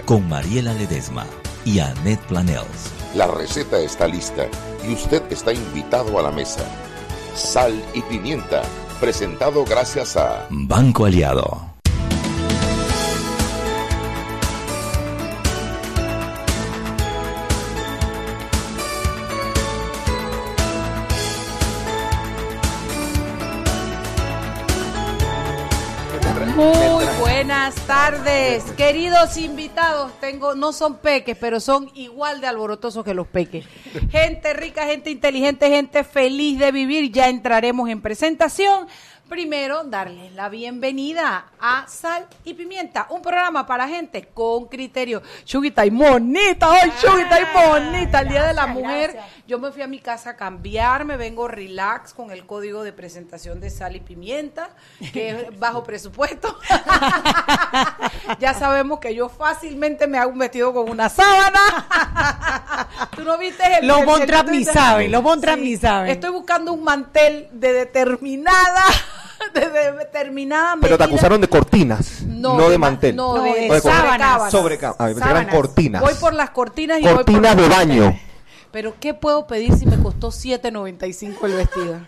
Con Mariela Ledesma y Annette Planels. La receta está lista y usted está invitado a la mesa. Sal y Pimienta, presentado gracias a Banco Aliado. Tardes, queridos invitados. Tengo, no son peques, pero son igual de alborotosos que los peques. Gente rica, gente inteligente, gente feliz de vivir. Ya entraremos en presentación. Primero, darles la bienvenida a Sal y Pimienta, un programa para gente con criterio. Chuguita y monita, hoy Chuguita y bonita, el Día de la Mujer. Yo me fui a mi casa a cambiar, me vengo relax con el código de presentación de Sal y Pimienta, que es bajo presupuesto. ya sabemos que yo fácilmente me hago un vestido con una sábana. Tú no viste el Los Trapp ni saben, los Von Trapp Sí. ni saben. Estoy buscando un mantel de determinada, de determinada Pero te medida. acusaron de cortinas, no, de ma- mantel. No, No, de, de de sábanas. Sobre. Ah, cortinas. Voy por las cortinas y voy por cortinas de baño. Pero ¿qué puedo pedir si me costó 7.95 el vestido?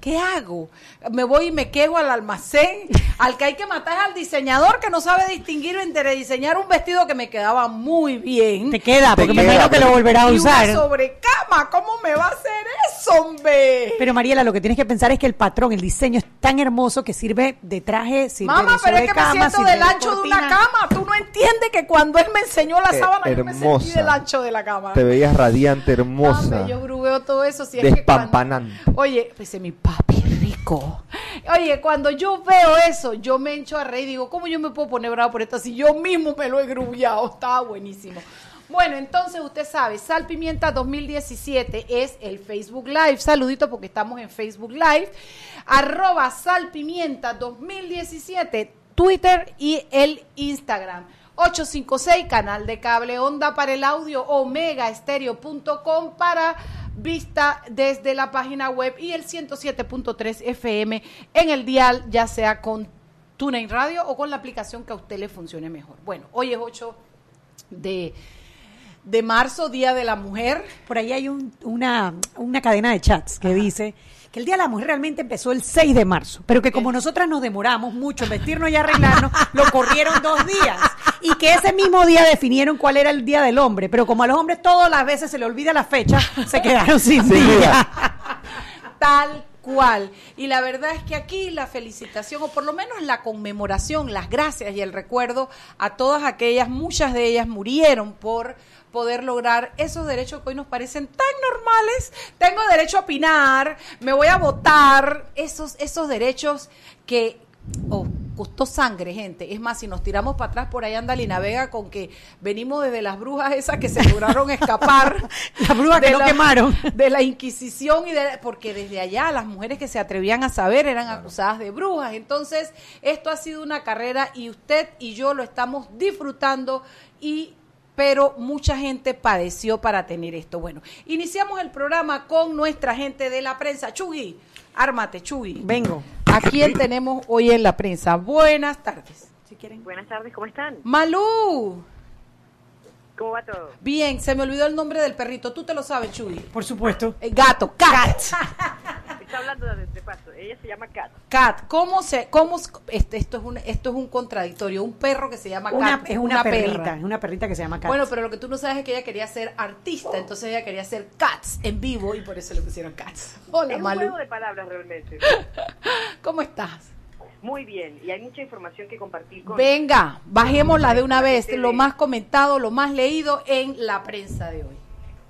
¿Qué hago? Me voy y me quejo al almacén. Al que hay que matar es al diseñador que no sabe distinguir entre diseñar un vestido que me quedaba muy bien. Te queda, porque me imagino que lo volverás a y usar. una sobrecama. ¿Cómo me va a hacer eso, hombre? Pero Mariela, lo que tienes que pensar es que el patrón, el diseño es tan hermoso que sirve de traje, sirve Mamá, de pero es que me siento del de ancho de una cama. Tú no entiendes que cuando él me enseñó la Eh, sábana, yo me sentí del ancho de la cama. Te veías radiante, hermosa. Hombre, yo grubeo todo eso. Si es que cuando- Oye, pues mi papi rico. Oye, cuando yo veo eso, yo me echo a reír y digo, ¿cómo yo me puedo poner bravo por esto si yo mismo me lo he grubeado? Estaba buenísimo. Bueno, entonces usted sabe, Sal Pimienta 2017 es el Facebook Live. Saludito porque estamos en Facebook Live. Arroba Sal Pimienta 2017, Twitter y el Instagram. 856, canal de cable onda para el audio, omegaestereo.com para vista desde la página web y el 107.3 FM en el dial, ya sea con TuneIn Radio o con la aplicación que a usted le funcione mejor. Bueno, hoy es 8 de, de marzo, Día de la Mujer. Por ahí hay un- una, una cadena de chats que dice que el Día de la Mujer realmente empezó el 6 de marzo, pero que como nosotras nos demoramos mucho en vestirnos y arreglarnos, lo corrieron dos días. Y que ese mismo día definieron cuál era el Día del Hombre, pero como a los hombres todas las veces se le olvida la fecha, se quedaron sin día. día. Tal cual. Y la verdad es que aquí la felicitación, o por lo menos la conmemoración, las gracias y el recuerdo a todas aquellas, muchas de ellas murieron por poder lograr esos derechos que hoy nos parecen tan normales. Tengo derecho a opinar, me voy a votar, esos, esos derechos que oh, costó sangre, gente. Es más, si nos tiramos para atrás, por ahí anda Lina Vega con que venimos desde las brujas esas que se lograron escapar. Las brujas que no la- quemaron. De la Inquisición y de porque desde allá las mujeres que se atrevían a saber eran acusadas de brujas. Entonces, esto ha sido una carrera y usted y yo lo estamos disfrutando y pero mucha gente padeció para tener esto. Bueno, iniciamos el programa con nuestra gente de la prensa. Chugui, ármate, Chugui. Vengo. ¿A quién tenemos hoy en la prensa? Buenas tardes. Si quieren. Buenas tardes, ¿cómo están? Malú. ¿Cómo va todo? Bien, se me olvidó el nombre del perrito. Tú te lo sabes, Chugui. Por supuesto. Eh, gato, cat. Está hablando de, de paso. Ella se llama Kat. Cat, ¿cómo se, cómo, este, esto es un, esto es un contradictorio, un perro que se llama Una, Cat, es una, perrita, perra. es una perrita que se llama Kat. Bueno, pero lo que tú no sabes es que ella quería ser artista, entonces ella quería ser Cats en vivo y por eso le pusieron Cats. Hola, es un Malu. juego de palabras realmente. ¿Cómo estás? Muy bien, y hay mucha información que compartir con... Venga, bajémosla de una vez, lo más comentado, lo más leído en la prensa de hoy.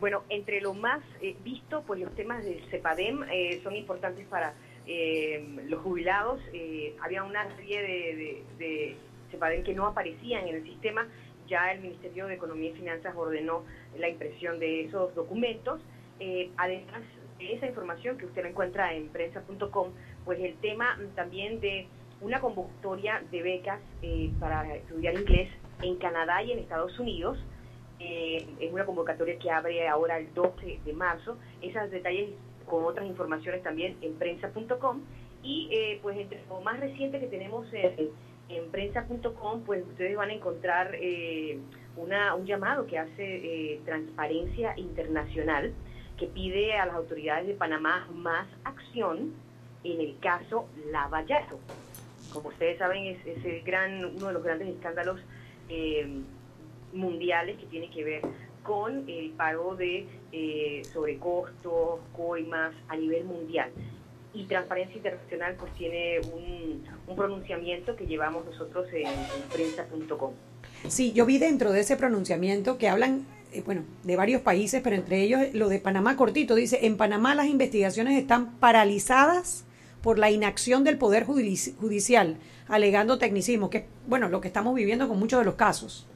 Bueno, entre lo más eh, visto, pues los temas del CEPADEM eh, son importantes para eh, los jubilados. Eh, había una serie de, de, de que no aparecían en el sistema. Ya el Ministerio de Economía y Finanzas ordenó la impresión de esos documentos. Eh, además de esa información que usted la encuentra en prensa.com, pues el tema también de una convocatoria de becas eh, para estudiar inglés en Canadá y en Estados Unidos. Eh, es una convocatoria que abre ahora el 12 de marzo. Esos detalles con otras informaciones también en prensa.com. Y eh, pues entre lo más reciente que tenemos en, en prensa.com, pues ustedes van a encontrar eh, una, un llamado que hace eh, Transparencia Internacional, que pide a las autoridades de Panamá más acción en el caso Lavallato. Como ustedes saben, es, es el gran, uno de los grandes escándalos eh, mundiales que tiene que ver con el pago de eh, sobrecostos, coimas a nivel mundial. Y Transparencia Internacional pues tiene un, un pronunciamiento que llevamos nosotros en, en prensa.com. Sí, yo vi dentro de ese pronunciamiento que hablan, eh, bueno, de varios países, pero entre ellos lo de Panamá cortito. Dice, en Panamá las investigaciones están paralizadas por la inacción del Poder Judici- Judicial, alegando tecnicismo, que es, bueno, lo que estamos viviendo con muchos de los casos.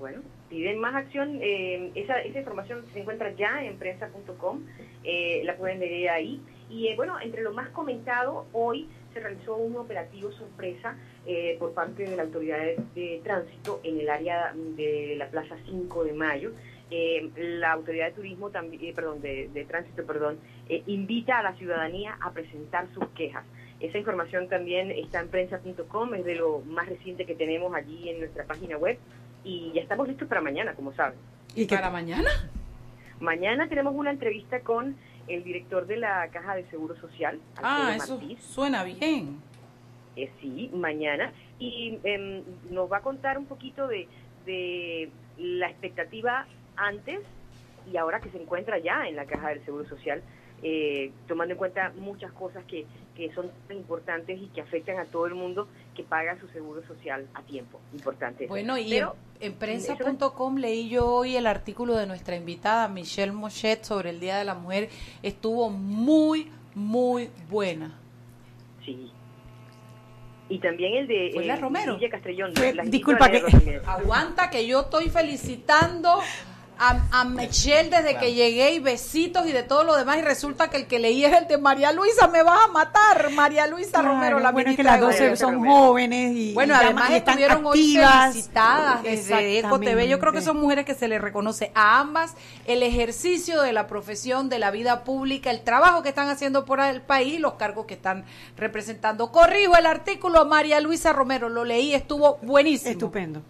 Bueno, piden más acción. eh, esa, esa información se encuentra ya en prensa.com, eh, la pueden leer ahí. Y eh, bueno, entre lo más comentado, hoy se realizó un operativo sorpresa eh, por parte de la autoridad de, tránsito en el área de la Plaza 5 de Mayo. Eh, la autoridad de turismo también, perdón, de, de tránsito, perdón, invita a la ciudadanía a presentar sus quejas. Esa información también está en prensa.com, es de lo más reciente que tenemos allí en nuestra página web y ya estamos listos para mañana, como saben. Y ¿Para mañana? Mañana tenemos una entrevista con el director de la Caja de Seguro Social, Ah, eso Martí. suena bien. Eh, sí, mañana. Y em, nos va a contar un poquito de, de la expectativa antes y ahora que se encuentra ya en la Caja del Seguro Social, eh, tomando en cuenta muchas cosas que, que son tan importantes y que afectan a todo el mundo que paga su seguro social a tiempo. Importante. Bueno, y Pero, en, en prensa.com leí yo hoy el artículo de nuestra invitada Michelle Mochet sobre el Día de la Mujer. Estuvo muy, muy buena. Sí. Y también el de eh, Romero. Villa Castrellón. Fue- disculpa, que-. Aguanta que yo estoy felicitando a, a Michelle desde que llegué y besitos y de todo lo demás y resulta que el que leí es el de María Luisa, me vas a matar, María Luisa Claro, Romero, la bueno, es que ministra las de 12 Gobierno. son jóvenes y, Bueno, y además y están estuvieron hoy activas. felicitadas desde Eco TV. Yo creo que son mujeres que se les reconoce a ambas el ejercicio de la profesión, de la vida pública, el trabajo que están haciendo por el país y los cargos que están representando. Corrijo el artículo, María Luisa Romero, lo leí, estuvo buenísimo. Estupendo.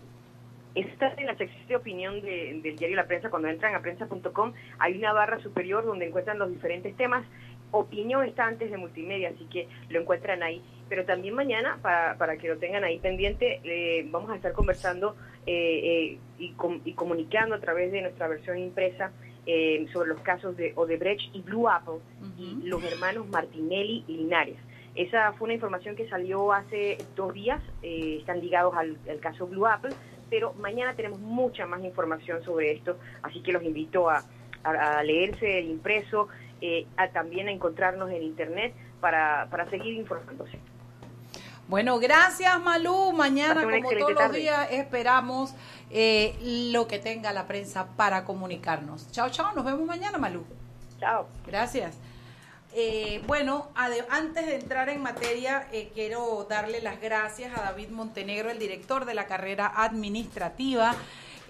Está en la sección de opinión de- del diario La Prensa. Cuando entran a prensa.com hay una barra superior donde encuentran los diferentes temas. Opinión está antes de multimedia, así que lo encuentran ahí. Pero también mañana, para, para que lo tengan ahí pendiente, eh, vamos a estar conversando eh, eh, y, com- y comunicando a través de nuestra versión impresa eh, sobre los casos de Odebrecht y Blue Apple y los hermanos Martinelli y Linares. Esa fue una información que salió hace dos días, eh, están ligados al, al caso Blue Apple, pero mañana tenemos mucha más información sobre esto, así que los invito a, a- a leerse el impreso, eh, a también a encontrarnos en internet para, para seguir informándose. Bueno, gracias Malú. Mañana, como todos los días, esperamos eh, lo que tenga la prensa para comunicarnos. Chao, chao. Nos vemos mañana, Malú. Chao. Gracias. Eh, bueno, antes de entrar en materia, eh, quiero darle las gracias a David Montenegro, el director de la carrera administrativa.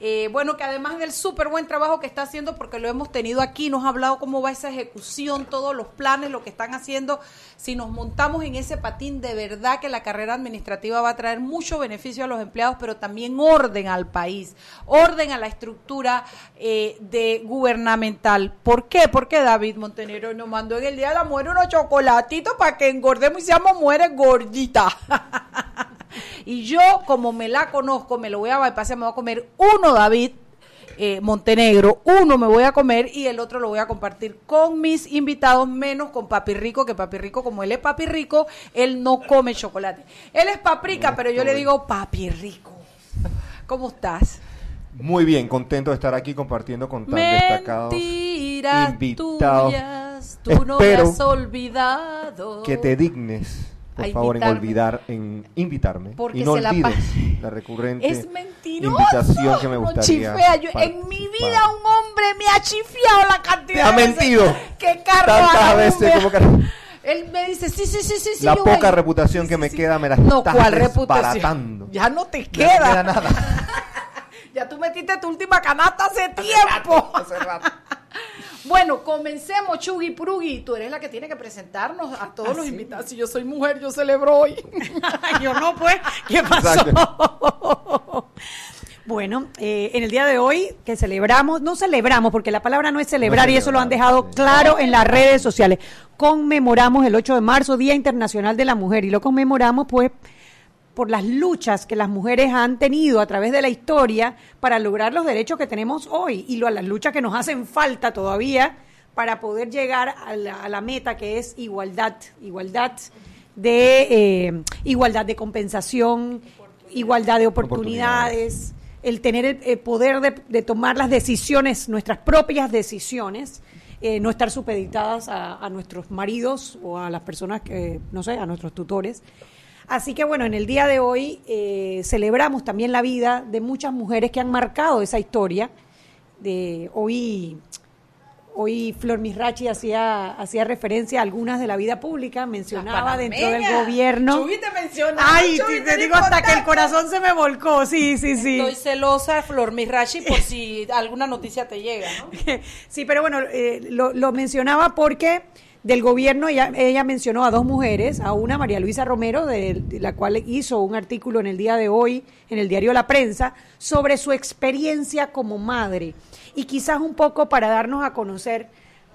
Eh, bueno, que además del súper buen trabajo que está haciendo, porque lo hemos tenido aquí, nos ha hablado cómo va esa ejecución, todos los planes, lo que están haciendo. Si nos montamos en ese patín, de verdad que la carrera administrativa va a traer mucho beneficio a los empleados, pero también orden al país, orden a la estructura eh, de gubernamental. ¿Por qué? Porque David Montenegro nos mandó en el Día de la Mujer unos chocolatitos para que engordemos y seamos mujeres gorditas. y yo, como me la conozco, me lo voy a bypassar, me voy a comer uno, David, eh, Montenegro, uno me voy a comer y el otro lo voy a compartir con mis invitados, menos con Papi Rico, que Papi Rico, como él es Papi Rico, él no come chocolate. Él es paprika, pero yo le digo Papi Rico. ¿Cómo estás? Muy bien, contento de estar aquí compartiendo con tan destacados Mentiras invitados. tuyas, tú no me Espero has olvidado. que te dignes, por A favor, en olvidar, en invitarme Porque y no se la olvides pa- la recurrente Es mentiroso. invitación que me gustaría. Yo- en mi vida un hombre me ha chifiado la cantidad Te ha de veces mentido. que Carlos Tantas veces como que- Él me dice, sí, sí, sí, sí. sí, La yo poca voy. reputación Sí, que sí, me sí. queda me la No, estás ¿cuál reputación? desbaratando. Ya no te Ya queda. no queda nada. Ya tú metiste tu última canasta hace tiempo. Hace rato. Bueno, comencemos, Chugui Prugi. Tú eres la que tiene que presentarnos a todos los invitados. Si yo soy mujer, yo celebro hoy. yo no, pues. ¿Qué pasó? Bueno, eh, en el día de hoy que celebramos, no celebramos, porque la palabra no es celebrar y eso lo han dejado claro en las redes sociales. Conmemoramos el 8 de marzo, Día Internacional de la Mujer, y lo conmemoramos pues por las luchas que las mujeres han tenido a través de la historia para lograr los derechos que tenemos hoy y lo, las luchas que nos hacen falta todavía para poder llegar a la, a la meta que es igualdad, igualdad de eh, igualdad de compensación, igualdad de oportunidades, el tener el, el poder de, tomar las decisiones, nuestras propias decisiones, eh, no estar supeditadas a, a nuestros maridos o a las personas que, no sé, a nuestros tutores. Así que bueno, en el día de hoy eh, celebramos también la vida de muchas mujeres que han marcado esa historia. De hoy, hoy Flor Misrachi hacía, hacía referencia a algunas de la vida pública, mencionaba dentro del gobierno. Ay, te, te digo hasta que el corazón se me volcó, sí, sí, sí. Estoy celosa, Flor Mirachi, por si alguna noticia te llega, ¿no? Sí, pero bueno, eh, lo, lo mencionaba porque del gobierno ella, mencionó a dos mujeres, a una María Luisa Romero, de, de la cual hizo un artículo en el día de hoy en el diario La Prensa sobre su experiencia como madre. Y quizás un poco para darnos a conocer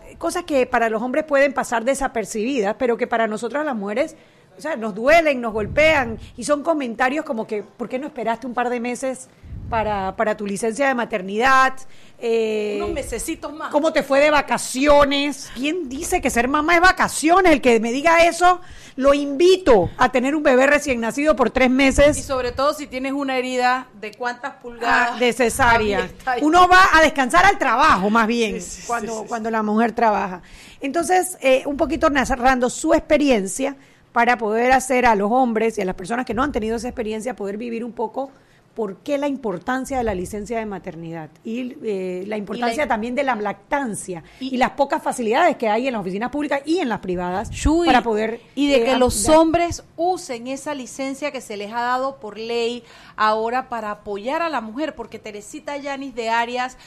eh, cosas que para los hombres pueden pasar desapercibidas, pero que para nosotras las mujeres o sea, nos duelen, nos golpean y son comentarios como que, ¿por qué no esperaste un par de meses para, para tu licencia de maternidad? Eh, Unos mesecitos más. ¿Cómo te fue de vacaciones? ¿Quién dice que ser mamá es vacaciones? El que me diga eso, lo invito a tener un bebé recién nacido por tres Y meses sobre todo si tienes una herida de cuántas ah, pulgadas. de cesárea. y- Uno va a descansar al trabajo, más bien, Sí, sí, cuando, sí. cuando la mujer trabaja. Entonces, eh, un poquito narrando su experiencia para poder hacer a los hombres y a las personas que no han tenido esa experiencia poder vivir un poco por qué la importancia de la licencia de maternidad y eh, la importancia también de la lactancia y, las pocas facilidades que hay en las oficinas públicas y en las privadas para poder y de eh, que los hombres usen esa licencia que se les ha dado por ley ahora para apoyar a la mujer porque Teresita Yanis de Arias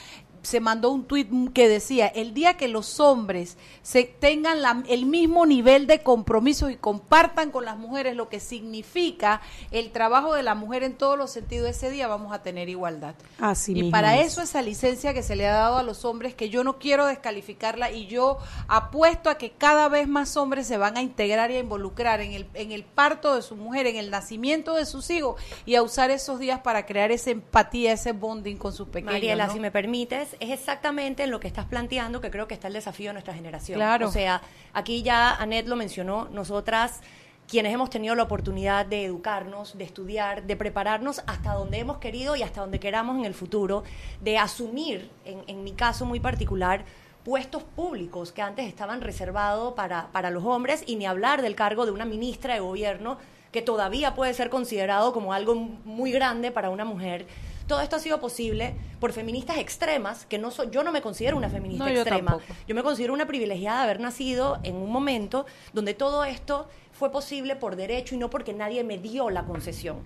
se mandó un tuit que decía, el día que los hombres se tengan la- el mismo nivel de compromiso y compartan con las mujeres lo que significa el trabajo de la mujer en todos los sentidos, ese día vamos a tener igualdad. Así y mismo para es. eso esa licencia que se le ha dado a los hombres, que yo no quiero descalificarla y yo apuesto a que cada vez más hombres se van a integrar y a involucrar en el, en el parto de su mujer, en el nacimiento de sus hijos y a usar esos días para crear esa empatía, ese bonding con sus pequeños. Mariela, ¿no? si me permites, es exactamente en lo que estás planteando que creo que está el desafío de nuestra generación. Claro. O sea, aquí ya Anet lo mencionó, nosotras quienes hemos tenido la oportunidad de educarnos, de estudiar, de prepararnos hasta donde hemos querido y hasta donde queramos en el futuro, de asumir, en, en mi caso muy particular, puestos públicos que antes estaban reservados para, para los hombres y ni hablar del cargo de una ministra de gobierno que todavía puede ser considerado como algo muy grande para una mujer. Todo esto ha sido posible por feministas extremas, que no soy, yo no me considero una feminista No, yo extrema. tampoco. Yo me considero una privilegiada de haber nacido en un momento donde todo esto fue posible por derecho y no porque nadie me dio la concesión.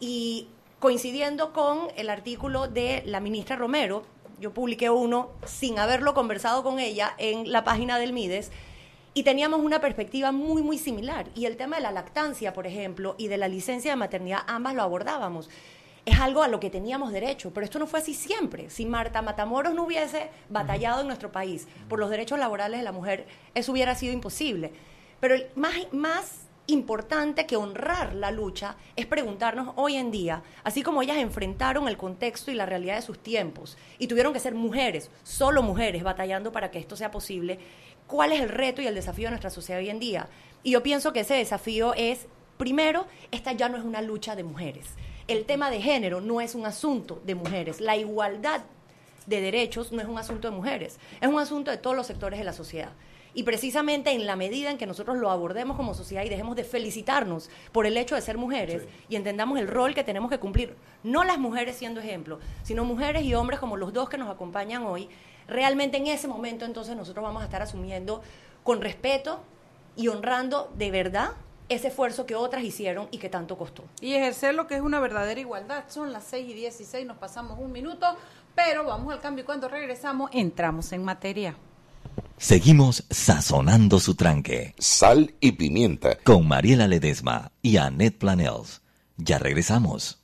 Y coincidiendo con el artículo de la ministra Romero, yo publiqué uno sin haberlo conversado con ella en la página del MIDES y teníamos una perspectiva muy, muy similar. Y el tema de la lactancia, por ejemplo, y de la licencia de maternidad, ambas lo abordábamos. Es algo a lo que teníamos derecho, pero esto no fue así siempre. Si Marta Matamoros no hubiese batallado en nuestro país por los derechos laborales de la mujer, eso hubiera sido imposible. Pero más, más importante que honrar la lucha es preguntarnos hoy en día, así como ellas enfrentaron el contexto y la realidad de sus tiempos y tuvieron que ser mujeres, solo mujeres, batallando para que esto sea posible, ¿cuál es el reto y el desafío de nuestra sociedad hoy en día? Y yo pienso que ese desafío es, primero, esta ya no es una lucha de mujeres. El tema de género no es un asunto de mujeres. La igualdad de derechos no es un asunto de mujeres, es un asunto de todos los sectores de la sociedad. Y precisamente en la medida en que nosotros lo abordemos como sociedad y dejemos de felicitarnos por el hecho de ser mujeres y entendamos el rol que tenemos que cumplir, no las mujeres siendo ejemplo, sino mujeres y hombres como los dos que nos acompañan hoy, realmente en ese momento entonces nosotros vamos a estar asumiendo con respeto y honrando de verdad ese esfuerzo que otras hicieron y que tanto costó. y ejercer lo que es una verdadera igualdad. Son las 6 y 16, nos pasamos un minuto, pero vamos al cambio y cuando regresamos entramos en materia. Seguimos sazonando su tranque. Sal y pimienta. Con Mariela Ledesma y Annette Planels. Ya regresamos.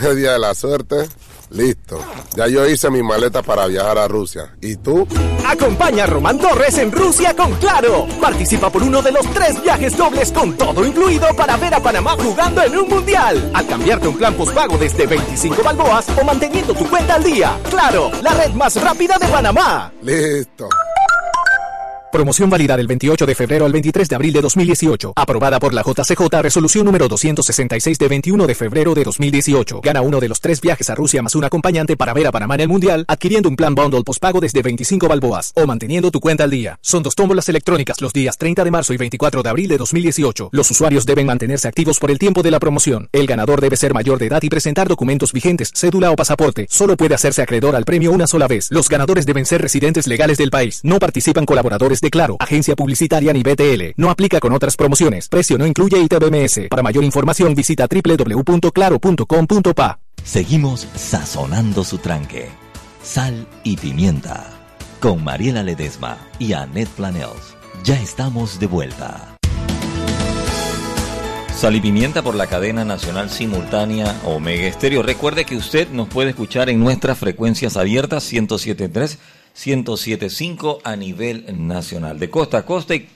Media de la suerte, listo. Ya yo hice mi maleta para viajar a Rusia. ¿Y tú? Acompaña a Román Torres en Rusia con Claro. Participa por uno de los tres viajes dobles con todo incluido para ver a Panamá jugando en un mundial. Al cambiarte un plan postpago desde 25 balboas o manteniendo tu cuenta al día. Claro, la red más rápida de Panamá. Listo. Promoción válida del 28 de febrero al 23 de abril de 2018. Aprobada por la JCJ, resolución número 266 de 21 de febrero de 2018. Gana uno de los tres viajes a Rusia más un acompañante para ver a Panamá en el Mundial, adquiriendo un plan bundle postpago desde 25 balboas o manteniendo tu cuenta al día. Son dos tómbolas electrónicas los días 30 de marzo y 24 de abril de 2018. Los usuarios deben mantenerse activos por el tiempo de la promoción. El ganador debe ser mayor de edad y presentar documentos vigentes, cédula o pasaporte. Solo puede hacerse acreedor al premio una sola vez. Los ganadores deben ser residentes legales del país. No participan colaboradores de Claro, agencia publicitaria ni BTL. No aplica con otras promociones. Precio no incluye ITBMS. Para mayor información visita www.claro.com.pa. Seguimos sazonando su tranque. Sal y pimienta. Con Mariela Ledesma y Annette Planels. Ya estamos de vuelta. Sal y pimienta por la cadena nacional simultánea Omega Estéreo. Recuerde que usted nos puede escuchar en nuestras frecuencias abiertas 1073 1075 a nivel nacional, de costa a costa y,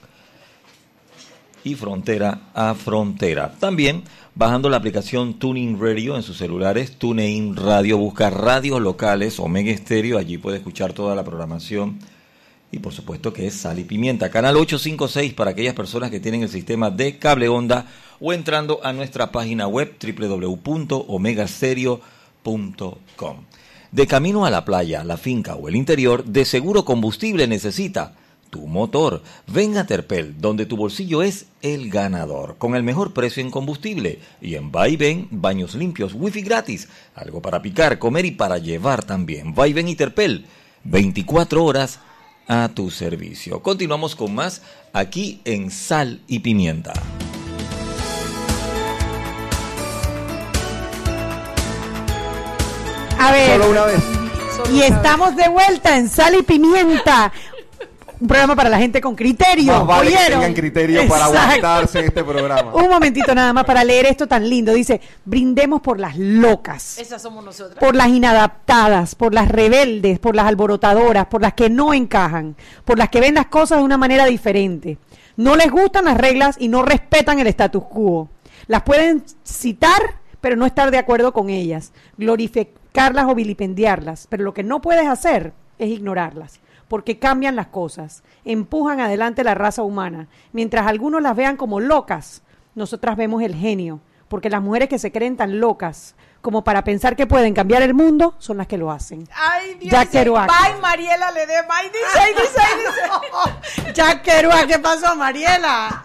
frontera a frontera. También bajando la aplicación Tuning Radio en sus celulares, TuneIn Radio, busca radios locales, Omega Estéreo, allí puede escuchar toda la programación. Y por supuesto que es Sal y Pimienta. Canal 856 para aquellas personas que tienen el sistema de cable onda o entrando a nuestra página web www.omegastereo.com. De camino a la playa, la finca o el interior, de seguro combustible necesita tu motor. Ven a Terpel, donde tu bolsillo es el ganador, con el mejor precio en combustible. Y en Va y Ven, baños limpios, wifi gratis, algo para picar, comer y para llevar también. Va y Ven y Terpel, 24 horas a tu servicio. Continuamos con más aquí en Sal y Pimienta. A ver. Solo una vez. Y estamos de vuelta en Sal y Pimienta. Un programa para la gente con criterio. Más vale tengan criterio para aguantarse en este programa. Un momentito nada más para leer esto tan lindo. Dice, brindemos por las locas, Esas somos nosotras. por las inadaptadas, por las rebeldes, por las alborotadoras, por las que no encajan, por las que ven las cosas de una manera diferente. No les gustan las reglas y no respetan el status quo. Las pueden citar, pero no estar de acuerdo con ellas, glorificarlas o vilipendiarlas, pero lo que no puedes hacer es ignorarlas, porque cambian las cosas, empujan adelante la raza humana. Mientras algunos las vean como locas, nosotras vemos el genio, porque las mujeres que se creen tan locas como para pensar que pueden cambiar el mundo son las que lo hacen. Ay, Dios. Jack dice, Kerouac. Bye, Mariela dice, dice, dice. Jack Kerouac, ¿qué pasó, Mariela?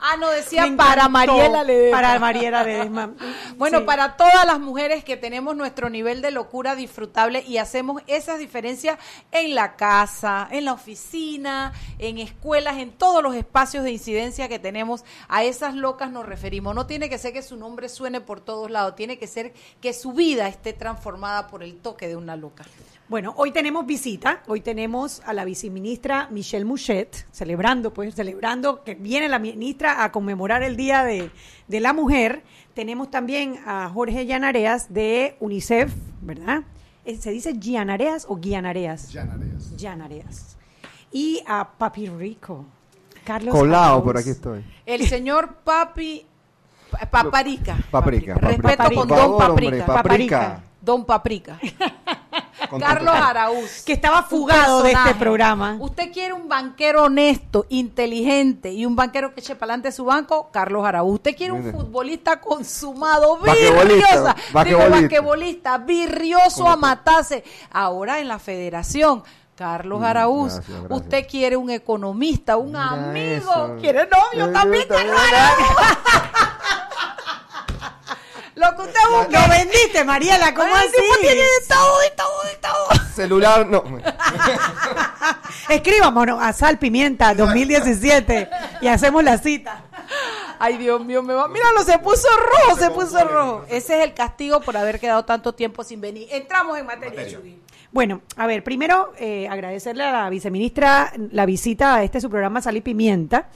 Ah, no, decía para. Mariela Ledesma. Para Mariela Ledesma. Bueno, Sí. para todas las mujeres que tenemos nuestro nivel de locura disfrutable y hacemos esas diferencias en la casa, en la oficina, en escuelas, en todos los espacios de incidencia que tenemos, a esas locas nos referimos. No tiene que ser que su nombre suene por todos lados, tiene que ser que su vida esté transformada por el toque de una loca. Bueno, hoy tenemos visita, hoy tenemos a la viceministra Michelle Mouchet, celebrando, pues, celebrando que viene la ministra a conmemorar el Día de, de la Mujer. Tenemos también a Jorge Llanareas de UNICEF, ¿verdad? Eh, ¿Se dice Gianareas o Guianareas? Llanareas. Llanareas. Y a Papi Rico, Carlos Colado, Arauz. por aquí estoy. El señor Papi Pa- Paparica. Paprika. Respeto paprika. con Don paprika. Don Paprika. Carlos Araúz. Que estaba fugado de este programa. Usted quiere un banquero honesto, inteligente y un banquero que eche para adelante su banco, Carlos Araúz. Usted quiere un futbolista consumado, virriosa, digo, basquetbolista. virrioso ¿Cómo a matarse. Ahora en la federación. Carlos Mm, Araúz, gracias, gracias. usted quiere un economista, un Mira amigo, eso. quiere novio también, también, Carlos Araúz. Lo que usted busca. Lo vendiste, Mariela, ¿cómo Ay, el tipo así? tiene de todo, de todo, de todo. Celular, no. Escríbamonos a Sal Pimienta 2017 y hacemos la cita. Ay, Dios mío, me va. Míralo, se puso rojo, se puso rojo. Ese es el castigo por haber quedado tanto tiempo sin venir. Entramos en materia, Judy. Bueno, a ver, primero eh, agradecerle a la viceministra la visita a este su programa Sal y Pimienta.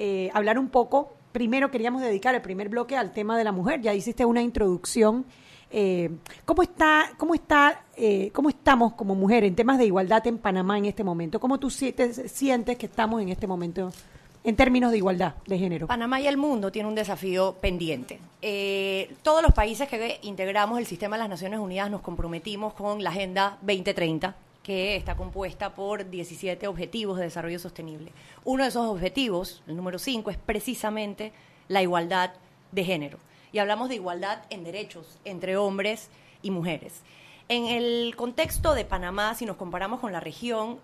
Eh, hablar un poco, primero queríamos dedicar el primer bloque al tema de la mujer. Ya hiciste una introducción. Eh, ¿Cómo está, cómo está, eh, cómo estamos como mujer en temas de igualdad en Panamá en este momento? ¿Cómo tú sientes, que estamos en este momento en términos de igualdad de género? Panamá y el mundo tienen un desafío pendiente. Eh, todos los países que integramos el sistema de las Naciones Unidas nos comprometimos con la Agenda 2030, que está compuesta por 17 objetivos de desarrollo sostenible. Uno de esos objetivos, el número 5, es precisamente la igualdad de género. Y hablamos de igualdad en derechos entre hombres y mujeres. En el contexto de Panamá, si nos comparamos con la región,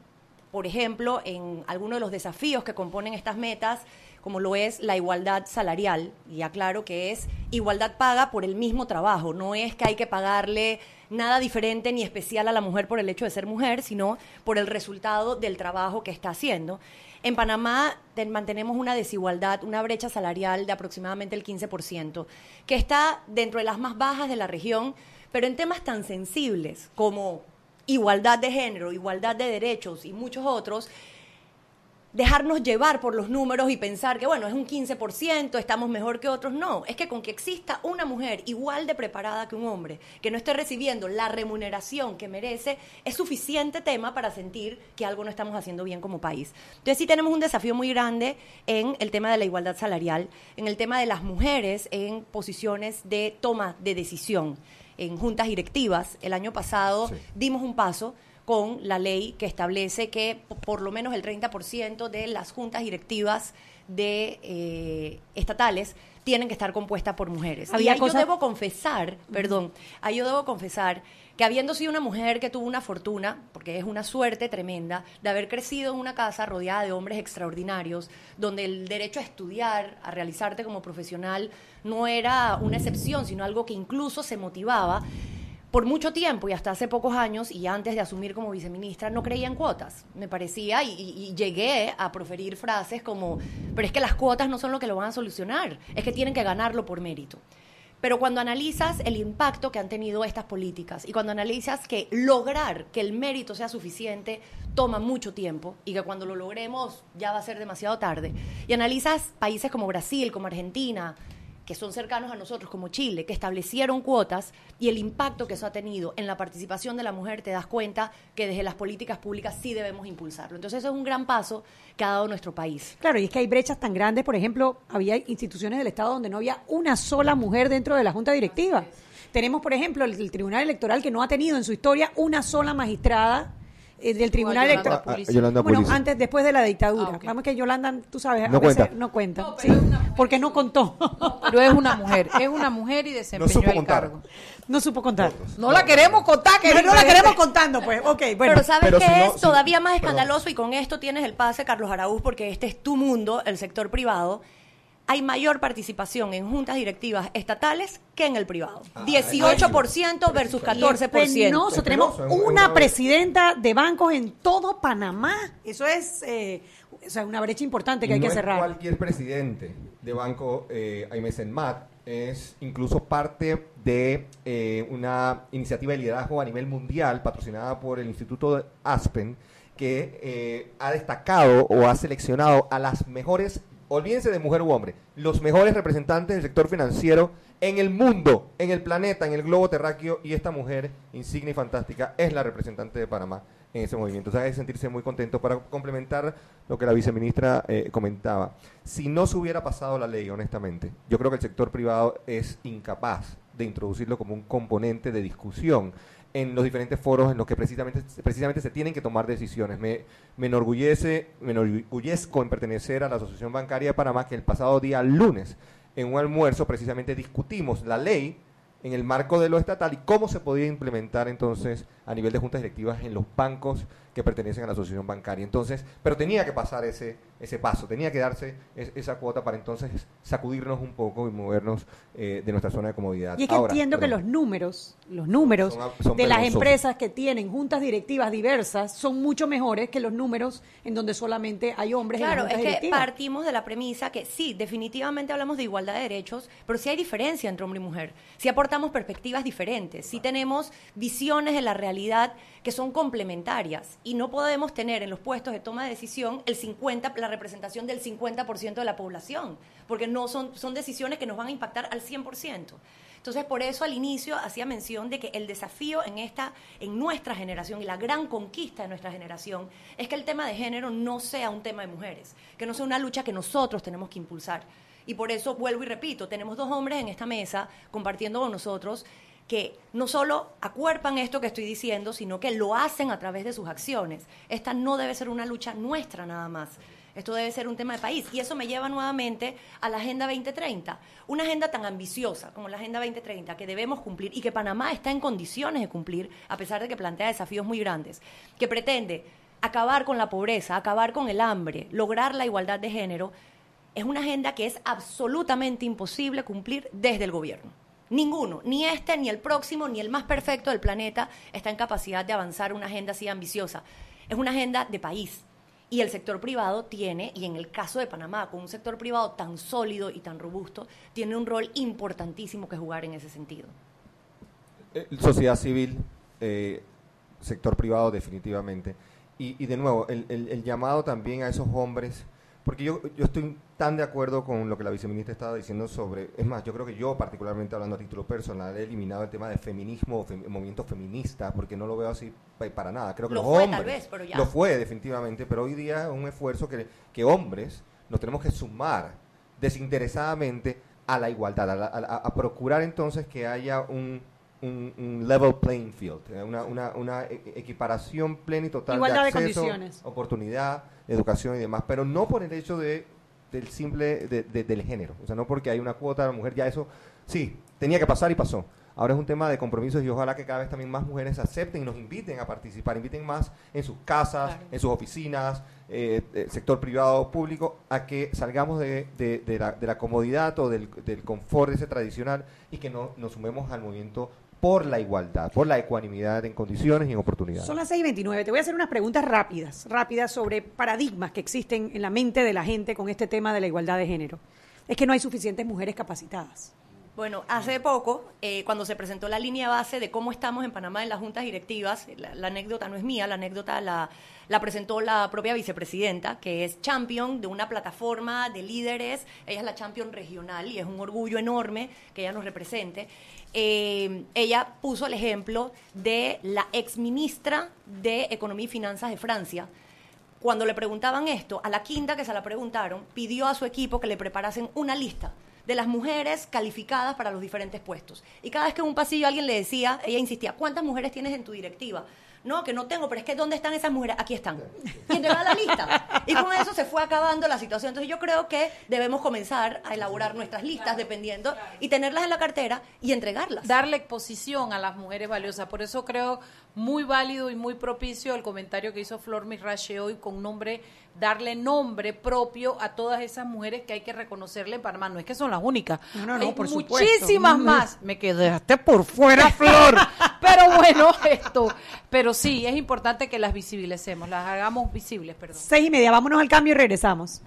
por ejemplo, en algunos de los desafíos que componen estas metas, como lo es la igualdad salarial, y aclaro que es igualdad paga por el mismo trabajo, no es que hay que pagarle nada diferente ni especial a la mujer por el hecho de ser mujer, sino por el resultado del trabajo que está haciendo. En Panamá ten- mantenemos una desigualdad, una brecha salarial de aproximadamente el 15%, que está dentro de las más bajas de la región, pero en temas tan sensibles como igualdad de género, igualdad de derechos y muchos otros, dejarnos llevar por los números y pensar que, bueno, es un 15%, estamos mejor que otros. No, es que con que exista una mujer igual de preparada que un hombre, que no esté recibiendo la remuneración que merece, es suficiente tema para sentir que algo no estamos haciendo bien como país. Entonces sí tenemos un desafío muy grande en el tema de la igualdad salarial, en el tema de las mujeres en posiciones de toma de decisión, en juntas directivas. El año pasado Sí. dimos un paso con la ley que establece que por lo menos el 30% de las juntas directivas de eh, estatales tienen que estar compuestas por mujeres. Había y ahí yo debo confesar, perdón, ahí yo debo confesar que habiendo sido una mujer que tuvo una fortuna, porque es una suerte tremenda, de haber crecido en una casa rodeada de hombres extraordinarios, donde el derecho a estudiar, a realizarte como profesional, no era una excepción, sino algo que incluso se motivaba, por mucho tiempo y hasta hace pocos años y antes de asumir como viceministra no creía en cuotas. Me parecía y, y- llegué a proferir frases como, pero es que las cuotas no son lo que lo van a solucionar, es que tienen que ganarlo por mérito. Pero cuando analizas el impacto que han tenido estas políticas y cuando analizas que lograr que el mérito sea suficiente toma mucho tiempo y que cuando lo logremos ya va a ser demasiado tarde, y analizas países como Brasil, como Argentina, que son cercanos a nosotros, como Chile, que establecieron cuotas y el impacto que eso ha tenido en la participación de la mujer, te das cuenta que desde las políticas públicas sí debemos impulsarlo. Entonces, eso es un gran paso que ha dado nuestro país. Claro, y es que hay brechas tan grandes, por ejemplo, había instituciones del Estado donde no había una sola mujer dentro de la Junta Directiva. Tenemos, por ejemplo, el, el Tribunal Electoral que no ha tenido en su historia una sola magistrada del Tribunal Electoral. Ah, ah, Yolanda Bueno, Pulice. antes, después de la dictadura. Ah, ok. Vamos que Yolanda, tú sabes, a No veces cuenta. no cuenta. sí, porque no contó. Pero es una mujer, es una mujer y desempeñó supo el contar. cargo. no supo contar. No la queremos contar, que no la queremos contando, pues. Ok, bueno. Pero ¿sabes pero qué si no- es si- todavía más perdón. escandaloso? Y con esto tienes el pase, Carlos Araúz, porque este es tu mundo, el sector privado. Hay mayor participación en juntas directivas estatales que en el privado. 18% versus Y es 14%. penoso, tenemos una presidenta de bancos en todo Panamá. Eso es eh, o sea, una brecha importante que hay no que es cerrar. cualquier presidente de banco eh, Aimee Senmat es incluso parte de eh, una iniciativa de liderazgo a nivel mundial patrocinada por el Instituto de Aspen que eh, ha destacado o ha seleccionado a las mejores, olvídense de mujer u hombre, los mejores representantes del sector financiero en el mundo, en el planeta, en el globo terráqueo y esta mujer insignia y fantástica es la representante de Panamá en ese movimiento. O sea, hay que sentirse muy contento. Para complementar lo que la viceministra eh, comentaba, si no se hubiera pasado la ley, honestamente, yo creo que el sector privado es incapaz de introducirlo como un componente de discusión en los diferentes foros en los que precisamente, precisamente se tienen que tomar decisiones. Me, me enorgullece, me enorgullezco en pertenecer a la Asociación Bancaria de Panamá que el pasado día lunes, en un almuerzo, precisamente discutimos la ley en el marco de lo estatal y cómo se podía implementar entonces a nivel de juntas directivas en los bancos que pertenecen a la asociación bancaria. Entonces, pero tenía que pasar ese, ese paso, tenía que darse es- esa cuota para entonces sacudirnos un poco y movernos eh, de nuestra zona de comodidad. Y es que Ahora, entiendo que los números, los números Son- son de las empresas que tienen juntas directivas diversas son mucho mejores que los números en donde solamente hay hombres en Claro, es que directivas. partimos de la premisa que sí, definitivamente hablamos de igualdad de derechos, pero sí hay diferencia entre hombre y mujer. Sí aportamos perspectivas diferentes, sí tenemos visiones de la realidad que son complementarias y no podemos tener en los puestos de toma de decisión el 50, la representación del 50% de la población, porque no son, son decisiones que nos van a impactar al 100%. Entonces, por eso al inicio hacía mención de que el desafío en esta, en nuestra generación y la gran conquista de nuestra generación es que el tema de género no sea un tema de mujeres, que no sea una lucha que nosotros tenemos que impulsar. Y por eso vuelvo y repito, tenemos dos hombres en esta mesa compartiendo con nosotros que no solo acuerpan esto que estoy diciendo, sino que lo hacen a través de sus acciones. Esta no debe ser una lucha nuestra nada más. Esto debe ser un tema de país. Y eso me lleva nuevamente a la Agenda 2030. Una agenda tan ambiciosa como la Agenda 2030 que debemos cumplir y que Panamá está en condiciones de cumplir, a pesar de que plantea desafíos muy grandes, que pretende acabar con la pobreza, acabar con el hambre, lograr la igualdad de género, es una agenda que es absolutamente imposible cumplir desde el gobierno. Ninguno, ni este, ni el próximo, ni el más perfecto del planeta está en capacidad de avanzar una agenda así ambiciosa. Es una agenda de país. Y el sector privado tiene, y en el caso de Panamá, con un sector privado tan sólido y tan robusto, tiene un rol importantísimo que jugar en ese sentido. Eh, sociedad civil, eh, sector privado definitivamente. Y, y de nuevo, el, el- el llamado también a esos hombres, porque yo, yo estoy tan de acuerdo con lo que la viceministra estaba diciendo sobre, es más, yo creo que yo particularmente hablando a título personal, he eliminado el tema de feminismo o fem- movimiento feminista, porque no lo veo así pa- para nada. Creo que Lo los fue, hombres, tal vez, pero ya. lo fue definitivamente, pero hoy día es un esfuerzo que, que hombres nos tenemos que sumar desinteresadamente a la igualdad, a, la- a procurar entonces que haya un, un- un level playing field, eh, una, una- una e- equiparación plena y total Igualdad de de acceso, condiciones. oportunidad, educación y demás, pero no por el hecho de del simple de- de- del género, o sea, no porque hay una cuota de la mujer, ya eso sí, tenía que pasar y pasó. Ahora es un tema de compromisos y ojalá que cada vez también más mujeres acepten y nos inviten a participar, inviten más en sus casas, en sus oficinas, eh, eh, sector privado, público, a que salgamos de, de- de la, de la comodidad o del, del confort ese tradicional y que no, nos sumemos al movimiento por la igualdad, por la ecuanimidad en condiciones y en oportunidades. Son las 6 y 29. Te voy a hacer unas preguntas rápidas, rápidas sobre paradigmas que existen en la mente de la gente con este tema de la igualdad de género. Es que no hay suficientes mujeres capacitadas. Bueno, hace poco, eh, cuando se presentó la línea base de cómo estamos en Panamá en las juntas directivas, la, la anécdota no es mía, la anécdota la, la presentó la propia vicepresidenta, que es champion de una plataforma de líderes. Ella es la champion regional y es un orgullo enorme que ella nos represente. Eh, ella puso el ejemplo de la exministra de Economía y Finanzas de Francia, cuando le preguntaban esto, a la quinta que se la preguntaron, pidió a su equipo que le preparasen una lista de las mujeres calificadas para los diferentes puestos. Y cada vez que en un pasillo alguien le decía, ella insistía, ¿cuántas mujeres tienes en tu directiva? No, que no tengo, pero es que ¿dónde están esas mujeres? Aquí están. Y entregaba la lista. Y con eso se fue acabando la situación. Entonces yo creo que debemos comenzar a elaborar nuestras listas dependiendo y tenerlas en la cartera y entregarlas. darle exposición a las mujeres valiosas. Por eso creo muy válido y muy propicio el comentario que hizo Flor Mirrache hoy con nombre, darle nombre propio a todas esas mujeres que hay que reconocerle en Panamá. No es que son las únicas. No, no, no, hay por supuesto. muchísimas más. Me quedaste por fuera, Flor. pero bueno, esto. Pero sí, es importante que las visibilicemos, las hagamos visibles, perdón. Seis y media, vámonos al cambio y regresamos.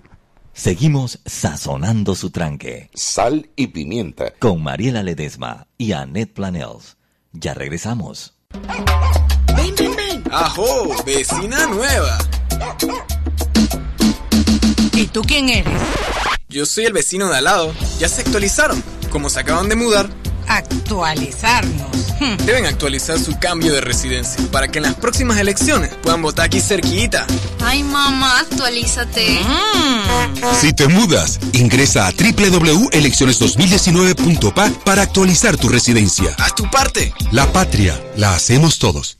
Seguimos sazonando su tranque. Sal y pimienta. Con Mariela Ledesma y Annette Planels. Ya regresamos. Ven, ven, ven. Ajo, vecina nueva. ¿Y tú quién eres? Yo soy el vecino de al lado. Ya se actualizaron. Como se acaban de mudar, Actualizarnos. Hmm. Deben actualizar su cambio de residencia para que en las próximas elecciones puedan votar aquí cerquita. Ay, mamá, actualízate. Si te mudas, ingresa a www.elecciones2019.pa para actualizar tu residencia. Haz tu parte. La patria la hacemos todos.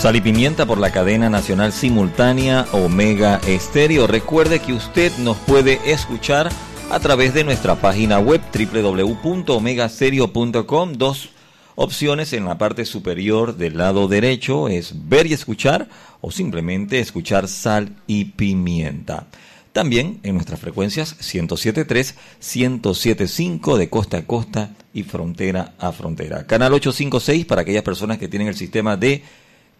Sal y pimienta por la cadena nacional simultánea Omega Estéreo. Recuerde que usted nos puede escuchar a través de nuestra página web www.omegastereo.com. Dos opciones en la parte superior del lado derecho es ver y escuchar o simplemente escuchar sal y pimienta. También en nuestras frecuencias 107.3, 107.5 de costa a costa y frontera a frontera. Canal 856 para aquellas personas que tienen el sistema de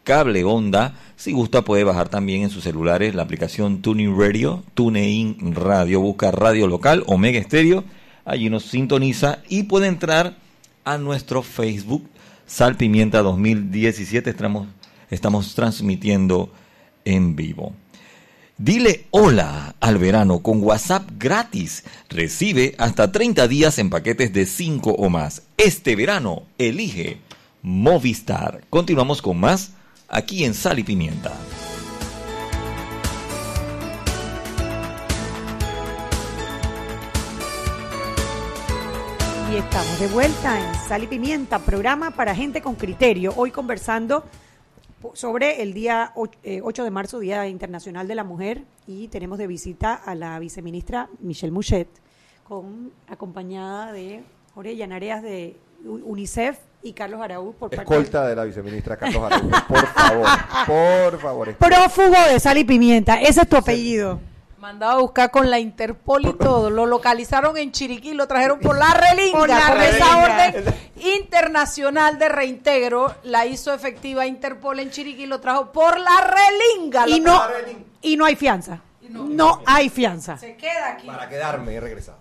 cable onda. Si gusta puede bajar también en sus celulares la aplicación Tuning Radio, TuneIn Radio, busca radio local Omega Estéreo, allí nos sintoniza y puede entrar a nuestro Facebook Sal Pimienta 2017, estamos, estamos transmitiendo en vivo. Dile hola al verano con WhatsApp gratis. Recibe hasta 30 días en paquetes de 5 o más. Este verano elige Movistar. Continuamos con más aquí en Sal y Pimienta. Y estamos de vuelta en Sal y Pimienta, programa para gente con criterio. Hoy conversando sobre el día och- eh, 8 de marzo, Día Internacional de la Mujer, y tenemos de visita a la viceministra Michelle Mouchet, acompañada de Jorge Llanareas de UNICEF y Carlos Araúz por parte Escolta de la viceministra Carlos Araújo, por favor, por favor. Prófugo de Sal y Pimienta, ese es tu apellido. Mandado a buscar con la Interpol y todo. Lo localizaron en Chiriquí, lo trajeron por la relinga. Por la con esa orden internacional de reintegro, la hizo efectiva Interpol en Chiriquí, lo trajo por la relinga. Y no, y no hay fianza. No hay fianza. Se queda aquí. Para quedarme, he regresado.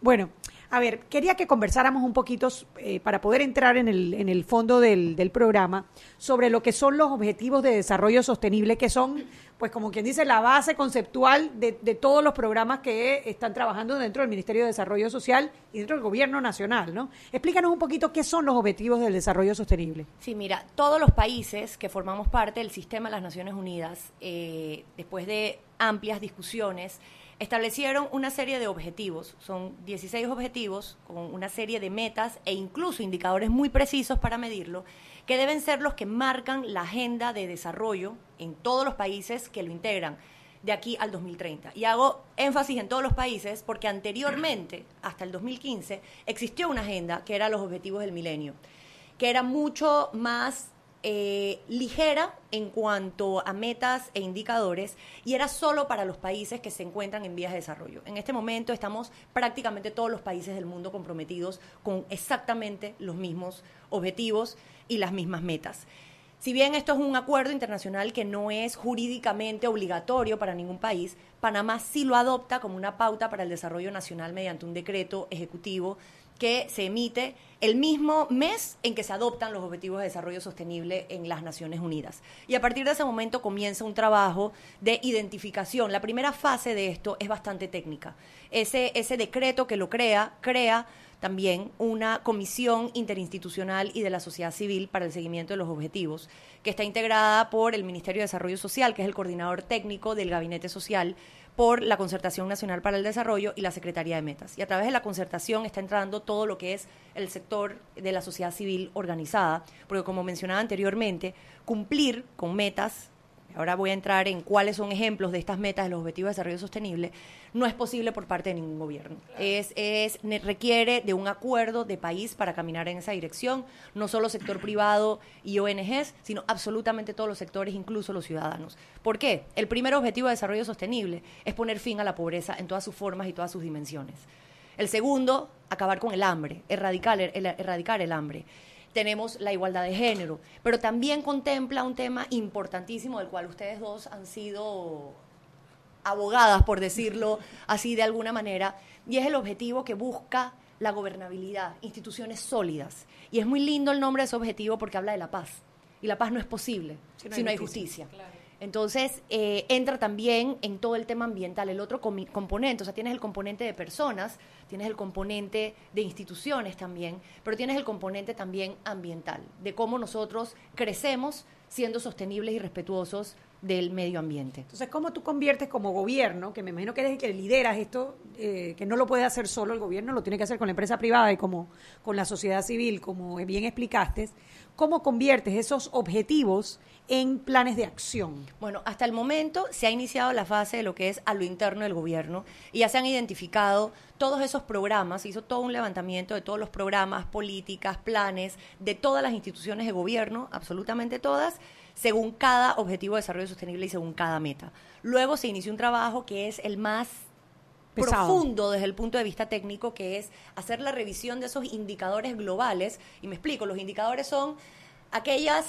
Bueno, a ver, quería que conversáramos un poquito eh, para poder entrar en el, en el fondo del, del programa sobre lo que son los objetivos de desarrollo sostenible, que son, pues como quien dice, la base conceptual de, de todos los programas que están trabajando dentro del Ministerio de Desarrollo Social y dentro del Gobierno Nacional, ¿no? Explícanos un poquito qué son los objetivos del desarrollo sostenible. Sí, mira, todos los países que formamos parte del sistema de las Naciones Unidas, eh, después de amplias discusiones, establecieron una serie de objetivos. Son 16 objetivos con una serie de metas e incluso indicadores muy precisos para medirlo, que deben ser los que marcan la agenda de desarrollo en todos los países que lo integran de aquí al 2030. Y hago énfasis en todos los países porque anteriormente, hasta el 2015, existió una agenda que era los objetivos del milenio, que era mucho más eh, ligera en cuanto a metas e indicadores y era solo para los países que se encuentran en vías de desarrollo. En este momento estamos prácticamente todos los países del mundo comprometidos con exactamente los mismos objetivos y las mismas metas. Si bien esto es un acuerdo internacional que no es jurídicamente obligatorio para ningún país, Panamá sí lo adopta como una pauta para el desarrollo nacional mediante un decreto ejecutivo que se emite el mismo mes en que se adoptan los Objetivos de Desarrollo Sostenible en las Naciones Unidas. Y a partir de ese momento comienza un trabajo de identificación. La primera fase de esto es bastante técnica. Ese, ese decreto que lo crea, crea también una comisión interinstitucional y de la sociedad civil para el seguimiento de los objetivos, que está integrada por el Ministerio de Desarrollo Social, que es el coordinador técnico del Gabinete Social, por la Concertación Nacional para el Desarrollo y la Secretaría de Metas. Y a través de la concertación está entrando todo lo que es el sector de la sociedad civil organizada, porque como mencionaba anteriormente, cumplir con metas ahora voy a entrar en cuáles son ejemplos de estas metas de los Objetivos de Desarrollo Sostenible, no es posible por parte de ningún gobierno. Es, es, requiere de un acuerdo de país para caminar en esa dirección, no solo sector privado y ONGs, sino absolutamente todos los sectores, incluso los ciudadanos. ¿Por qué? El primer objetivo de desarrollo sostenible es poner fin a la pobreza en todas sus formas y todas sus dimensiones. El segundo, acabar con el hambre, erradicar el, erradicar el hambre tenemos la igualdad de género, pero también contempla un tema importantísimo del cual ustedes dos han sido abogadas, por decirlo así de alguna manera, y es el objetivo que busca la gobernabilidad, instituciones sólidas. Y es muy lindo el nombre de ese objetivo porque habla de la paz. Y la paz no es posible si no hay, justicia. Entonces, eh, entra también en todo el tema ambiental, el otro componente, o sea, tienes el componente de personas, tienes el componente de instituciones también, pero tienes el componente también ambiental, de cómo nosotros crecemos siendo sostenibles y respetuosos del medio ambiente. Entonces, ¿cómo tú conviertes como gobierno, que me imagino que eres el que lideras esto, eh, que no lo puede hacer solo el gobierno, lo tiene que hacer con la empresa privada y como con la sociedad civil, como bien explicaste, ¿cómo conviertes esos objetivos en planes de acción? Bueno, hasta el momento se ha iniciado la fase de lo que es a lo interno del gobierno y ya se han identificado todos esos programas, se hizo todo un levantamiento de todos los programas, políticas, planes de todas las instituciones de gobierno, absolutamente todas, según cada objetivo de desarrollo sostenible y según cada meta. Luego se inició un trabajo que es el más Pesado. profundo desde el punto de vista técnico, que es hacer la revisión de esos indicadores globales. Y me explico, los indicadores son aquellas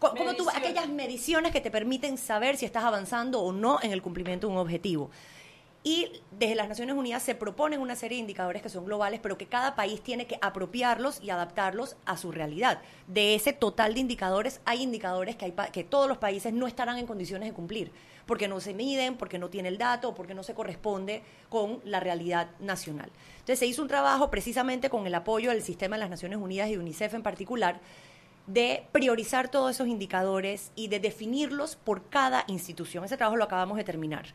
co- como tú- aquellas mediciones que te permiten saber si estás avanzando o no en el cumplimiento de un objetivo. Y desde las Naciones Unidas se proponen una serie de indicadores que son globales, pero que cada país tiene que apropiarlos y adaptarlos a su realidad. De ese total de indicadores, hay indicadores que, todos los países no estarán en condiciones de cumplir, porque no se miden, porque no tiene el dato, porque no se corresponde con la realidad nacional. Entonces se hizo un trabajo precisamente con el apoyo del sistema de las Naciones Unidas y de UNICEF en particular, de priorizar todos esos indicadores y de definirlos por cada institución. Ese trabajo lo acabamos de terminar.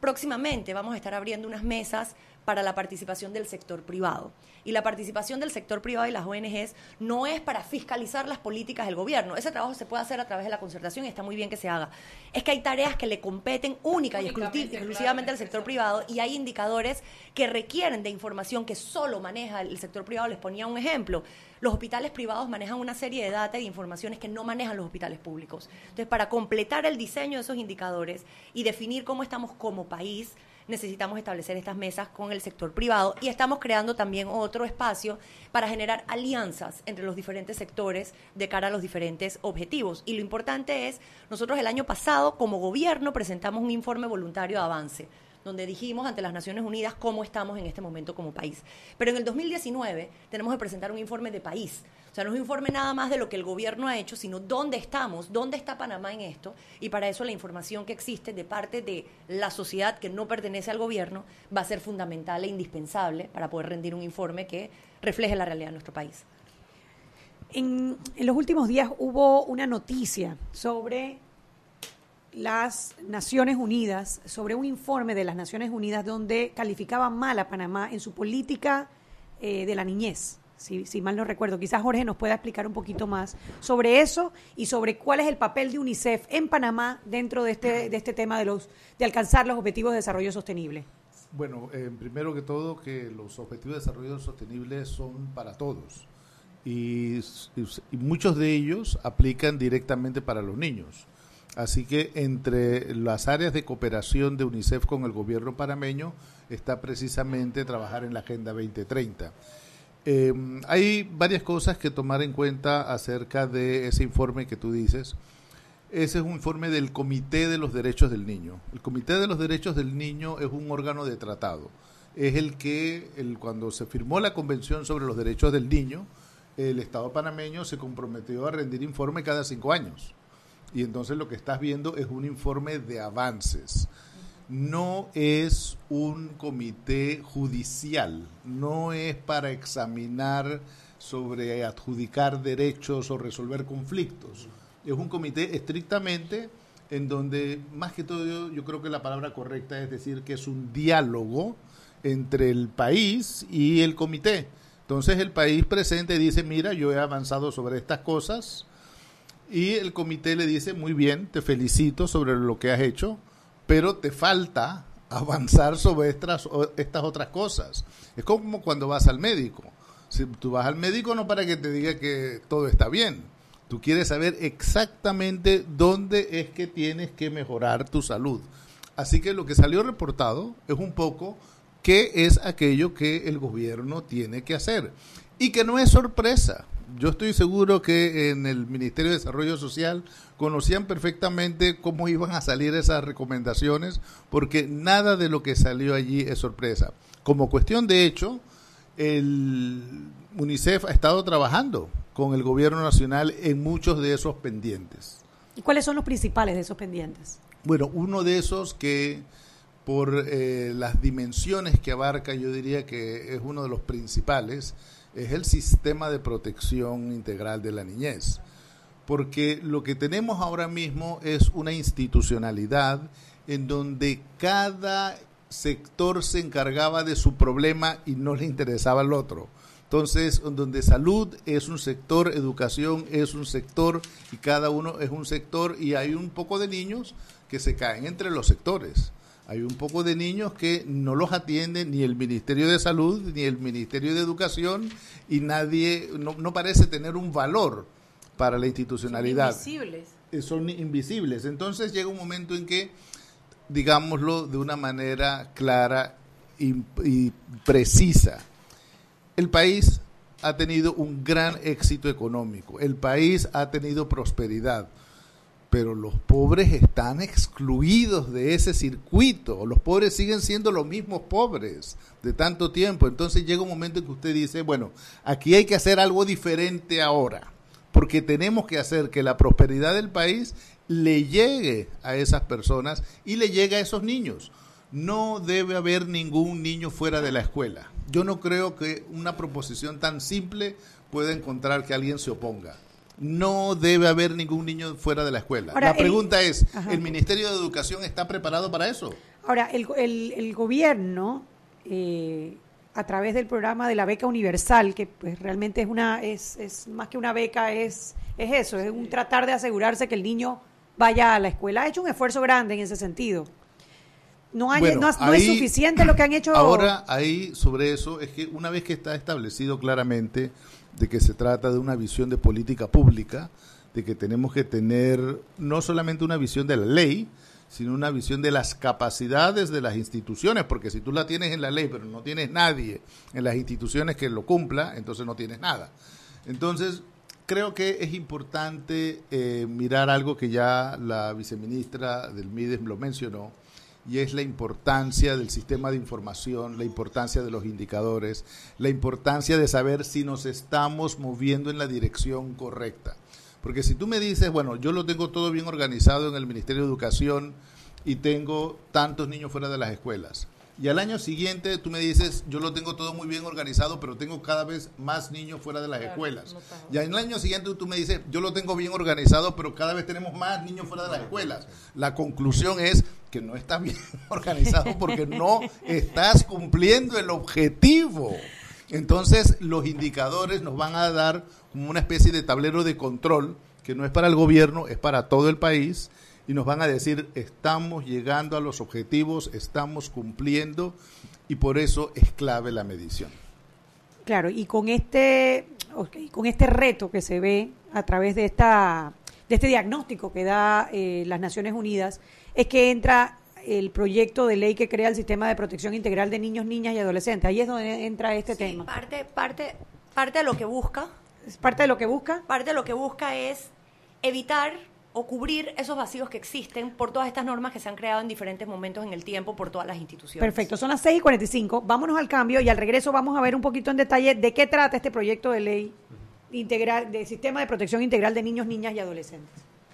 Próximamente vamos a estar abriendo unas mesas para la participación del sector privado. Y la participación del sector privado y las ONGs no es para fiscalizar las políticas del gobierno. Ese trabajo se puede hacer a través de la concertación y está muy bien que se haga. Es que hay tareas que le competen única y exclusi- exclusivamente al sector privado y hay indicadores que requieren de información que solo maneja el sector privado. Les ponía un ejemplo. Los hospitales privados manejan una serie de data y informaciones que no manejan los hospitales públicos. Entonces, para completar el diseño de esos indicadores y definir cómo estamos como país, necesitamos establecer estas mesas con el sector privado y estamos creando también otro espacio para generar alianzas entre los diferentes sectores de cara a los diferentes objetivos. Y lo importante es, nosotros el año pasado como gobierno presentamos un informe voluntario de avance donde dijimos ante las Naciones Unidas cómo estamos en este momento como país. Pero en el 2019 tenemos que presentar un informe de país. O sea, no es un informe nada más de lo que el gobierno ha hecho, sino dónde estamos, dónde está Panamá en esto. Y para eso la información que existe de parte de la sociedad que no pertenece al gobierno va a ser fundamental e indispensable para poder rendir un informe que refleje la realidad de nuestro país. En, en los últimos días hubo una noticia sobre las Naciones Unidas, sobre un informe de las Naciones Unidas donde calificaba mal a Panamá en su política eh, de la niñez. Si, si mal no recuerdo, quizás Jorge nos pueda explicar un poquito más sobre eso y sobre cuál es el papel de UNICEF en Panamá dentro de este, de este tema de, los, de alcanzar los objetivos de desarrollo sostenible. Bueno, eh, primero que todo, que los objetivos de desarrollo sostenible son para todos y, muchos de ellos aplican directamente para los niños. Así que entre las áreas de cooperación de UNICEF con el gobierno panameño está precisamente trabajar en la Agenda 2030. Eh, hay varias cosas que tomar en cuenta acerca de ese informe que tú dices. Ese es un informe del Comité de los Derechos del Niño. El Comité de los Derechos del Niño es un órgano de tratado. Es el que, cuando se firmó la Convención sobre los Derechos del Niño, el Estado panameño se comprometió a rendir informe cada cinco años. Y entonces lo que estás viendo es un informe de avances. no es un comité judicial, no es para examinar sobre adjudicar derechos o resolver conflictos. Es un comité estrictamente en donde, más que todo, yo, yo creo que la palabra correcta es decir que es un diálogo entre el país y el comité. Entonces el país presente dice, mira, yo he avanzado sobre estas cosas y el comité le dice, muy bien, te felicito sobre lo que has hecho, pero te falta avanzar sobre estas, estas otras cosas. Es como cuando vas al médico. Si tú vas al médico no para que te diga que todo está bien. Tú quieres saber exactamente dónde es que tienes que mejorar tu salud. Así que lo que salió reportado es un poco qué es aquello que el gobierno tiene que hacer. Y que no es sorpresa. Yo estoy seguro que en el Ministerio de Desarrollo Social conocían perfectamente cómo iban a salir esas recomendaciones, porque nada de lo que salió allí es sorpresa. Como cuestión de hecho, el UNICEF ha estado trabajando con el gobierno nacional en muchos de esos pendientes. ¿Y cuáles son los principales de esos pendientes? Bueno, uno de esos que por eh, las dimensiones que abarca, yo diría que es uno de los principales, es el sistema de protección integral de la niñez. Porque lo que tenemos ahora mismo es una institucionalidad en donde cada sector se encargaba de su problema y no le interesaba al otro. Entonces, donde salud es un sector, educación es un sector y cada uno es un sector y hay un poco de niños que se caen entre los sectores. Hay un poco de niños que no los atiende ni el Ministerio de Salud ni el Ministerio de Educación y nadie, no, no parece tener un valor para la institucionalidad. Invisibles. Eh, Son invisibles. Entonces llega un momento en que, digámoslo de una manera clara y, y precisa, el país ha tenido un gran éxito económico, el país ha tenido prosperidad, pero los pobres están excluidos de ese circuito, los pobres siguen siendo los mismos pobres de tanto tiempo, entonces llega un momento en que usted dice, bueno, aquí hay que hacer algo diferente ahora, porque tenemos que hacer que la prosperidad del país le llegue a esas personas y le llegue a esos niños. No debe haber ningún niño fuera de la escuela. Yo no creo que una proposición tan simple pueda encontrar que alguien se oponga. No debe haber ningún niño fuera de la escuela. Ahora, la el- pregunta es, Ajá. ¿el Ministerio de Educación está preparado para eso? Ahora, el, el- el gobierno, eh, a través del programa de la beca universal, que pues realmente es una, es, es más que una beca, es, es eso, es un tratar de asegurarse que el niño vaya a la escuela. Ha hecho un esfuerzo grande en ese sentido. No, hay, Bueno, no, no es suficiente lo que han hecho. Ahora, ahí sobre eso, es que una vez que está establecido claramente de que se trata de una visión de política pública, de que tenemos que tener no solamente una visión de la ley, sino una visión de las capacidades de las instituciones, porque si tú la tienes en la ley, pero no tienes nadie en las instituciones que lo cumpla, entonces no tienes nada. Entonces, creo que es importante eh, mirar algo que ya la viceministra del MIDES lo mencionó, y es la importancia del sistema de información, la importancia de los indicadores, la importancia de saber si nos estamos moviendo en la dirección correcta. Porque si tú me dices, bueno, yo lo tengo todo bien organizado en el Ministerio de Educación y tengo tantos niños fuera de las escuelas, y al año siguiente tú me dices, yo lo tengo todo muy bien organizado, pero tengo cada vez más niños fuera de las escuelas. Y al año siguiente tú me dices, yo lo tengo bien organizado, pero cada vez tenemos más niños fuera de las escuelas. La conclusión es que no está bien organizado porque no estás cumpliendo el objetivo. Entonces los indicadores nos van a dar como una especie de tablero de control que no es para el gobierno, es para todo el país y nos van a decir estamos llegando a los objetivos, estamos cumpliendo y por eso es clave la medición. Claro, y con este, con este reto que se ve a través de esta, de este diagnóstico que da eh, las Naciones Unidas, es que entra el proyecto de ley que crea el sistema de protección integral de niños, niñas y adolescentes. Ahí es donde entra este tema. Parte, parte, parte de lo que busca. ¿Es parte de lo que busca? Parte de lo que busca es evitar o cubrir esos vacíos que existen por todas estas normas que se han creado en diferentes momentos en el tiempo por todas las instituciones. Perfecto, son las 6 y 45. Vámonos al cambio y al regreso vamos a ver un poquito en detalle de qué trata este proyecto de ley integral, de sistema de protección integral de niños, niñas y adolescentes.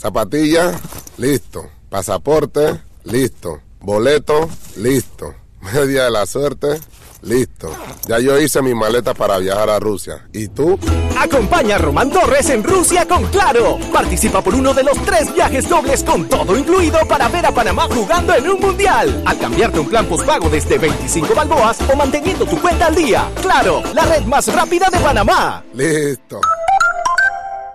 Zapatilla, listo. Pasaporte, listo. Boleto, listo. Media de la suerte, listo. Ya yo hice mi maleta para viajar a Rusia. ¿Y tú? Acompaña a Román Torres en Rusia con Claro. Participa por uno de los tres viajes dobles con todo incluido para ver a Panamá jugando en un mundial. Al cambiarte un plan postpago desde 25 balboas o manteniendo tu cuenta al día. Claro, la red más rápida de Panamá. Listo.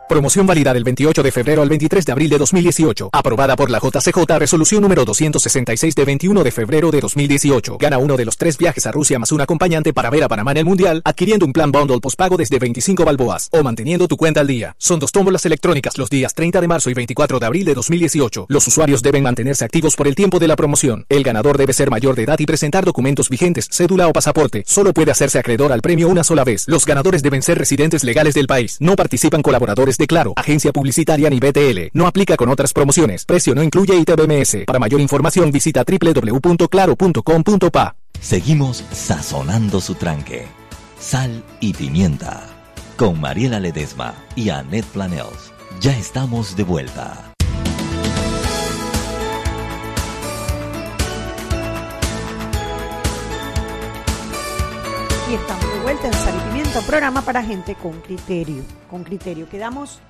Promoción válida del 28 de febrero al 23 de abril de 2018. Aprobada por la JCJ Resolución número 266 de 21 de febrero de 2018. Gana uno de los tres viajes a Rusia más un acompañante para ver a Panamá en el Mundial, adquiriendo un plan bundle postpago desde 25 balboas o manteniendo tu cuenta al día. Son dos tómbolas electrónicas los días 30 de marzo y 24 de abril de 2018. Los usuarios deben mantenerse activos por el tiempo de la promoción. El ganador debe ser mayor de edad y presentar documentos vigentes, cédula o pasaporte. Solo puede hacerse acreedor al premio una sola vez. Los ganadores deben ser residentes legales del país. No participan colaboradores de Claro, agencia publicitaria ni BTL. No aplica con otras promociones. Precio no incluye ITBMS. Para mayor información visita www.claro.com.pa. Seguimos sazonando su tranque. Sal y pimienta. Con Mariela Ledesma y Annette Planels. Ya estamos de vuelta. Programa para gente con criterio. Con criterio. Quedamos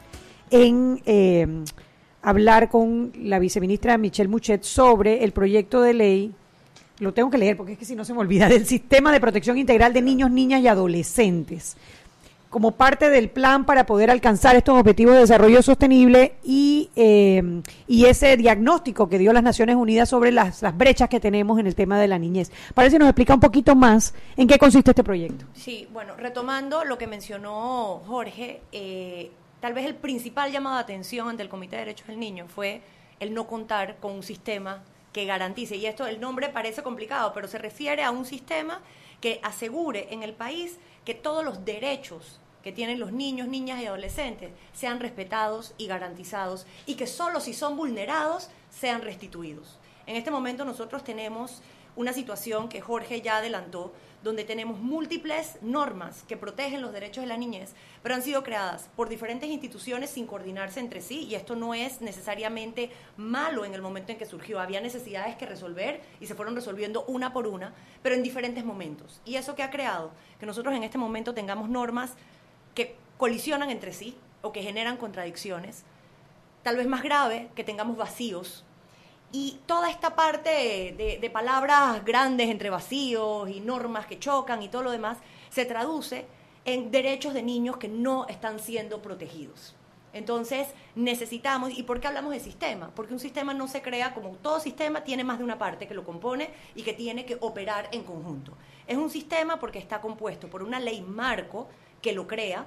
en eh, hablar con la viceministra Michelle Muchet sobre el proyecto de ley. Lo tengo que leer porque es que si no se me olvida del sistema de protección integral de niños, niñas y adolescentes como parte del plan para poder alcanzar estos objetivos de desarrollo sostenible y, eh, ese diagnóstico que dio las Naciones Unidas sobre las, brechas que tenemos en el tema de la niñez. Parece que nos explica un poquito más en qué consiste este proyecto. Sí, bueno, retomando lo que mencionó Jorge, eh, tal vez el principal llamado de atención ante el Comité de Derechos del Niño fue el no contar con un sistema que garantice, y esto el nombre parece complicado, pero se refiere a un sistema que asegure en el país que todos los derechos que tienen los niños, niñas y adolescentes sean respetados y garantizados y que solo si son vulnerados sean restituidos. En este momento nosotros tenemos una situación que Jorge ya adelantó, donde tenemos múltiples normas que protegen los derechos de la niñez, pero han sido creadas por diferentes instituciones sin coordinarse entre sí, y esto no es necesariamente malo en el momento en que surgió. Había necesidades que resolver y se fueron resolviendo una por una, pero en diferentes momentos. Y eso que ha creado que nosotros en este momento tengamos normas que colisionan entre sí o que generan contradicciones. Tal vez más grave, que tengamos vacíos. Y toda esta parte de, de, palabras grandes entre vacíos y normas que chocan y todo lo demás se traduce en derechos de niños que no están siendo protegidos. Entonces necesitamos, ¿y por qué hablamos de sistema? Porque un sistema no se crea como todo sistema, tiene más de una parte que lo compone y que tiene que operar en conjunto. Es un sistema porque está compuesto por una ley marco que lo crea,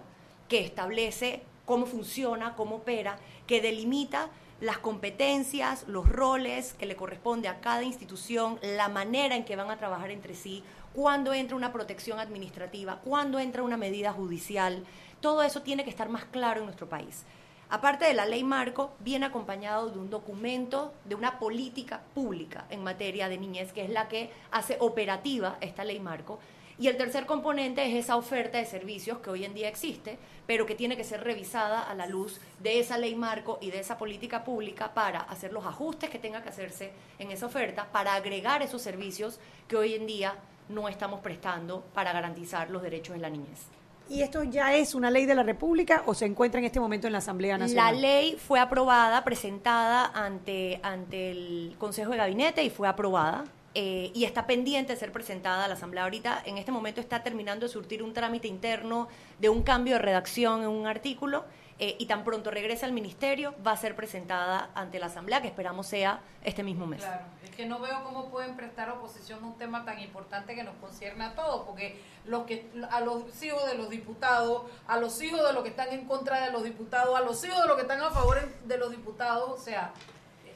que establece cómo funciona, cómo opera, que delimita las competencias, los roles que le corresponde a cada institución, la manera en que van a trabajar entre sí, cuándo entra una protección administrativa, cuándo entra una medida judicial. Todo eso tiene que estar más claro en nuestro país. Aparte de la ley marco, viene acompañado de un documento, de una política pública en materia de niñez, que es la que hace operativa esta ley marco, y el tercer componente es esa oferta de servicios que hoy en día existe, pero que tiene que ser revisada a la luz de esa ley marco y de esa política pública para hacer los ajustes que tenga que hacerse en esa oferta, para agregar esos servicios que hoy en día no estamos prestando para garantizar los derechos de la niñez. ¿Y esto ya es una ley de la República o se encuentra en este momento en la Asamblea Nacional? La ley fue aprobada, presentada ante, ante el Consejo de Gabinete y fue aprobada. Eh, y está pendiente de ser presentada a la Asamblea. Ahorita, en este momento, está terminando de surtir un trámite interno de un cambio de redacción en un artículo eh, y tan pronto regrese al ministerio va a ser presentada ante la Asamblea, que esperamos sea este mismo mes. Claro, es que no veo cómo pueden prestar oposición a un tema tan importante que nos concierne a todos, porque los que a los hijos de los diputados, a los hijos de los que están en contra de los diputados, a los hijos de los que están a favor de los diputados, o sea,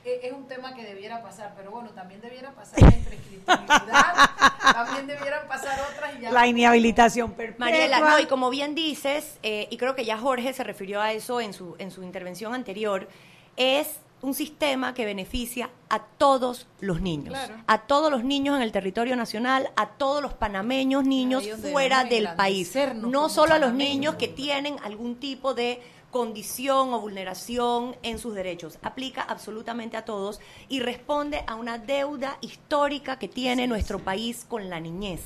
es un tema que debiera pasar, pero bueno, también debiera pasar la imprescriptibilidad, también debieran pasar otras y ya. La inhabilitación perpetua. Mariela, no, y como bien dices, eh, y creo que ya Jorge se refirió a eso en su, en su intervención anterior, es un sistema que beneficia a todos los niños, Claro. a todos los niños en el territorio nacional, a todos los panameños niños fuera del país, no solo a los panameños. niños que tienen algún tipo de condición o vulneración en sus derechos. Aplica absolutamente a todos y responde a una deuda histórica que tiene nuestro país con la niñez.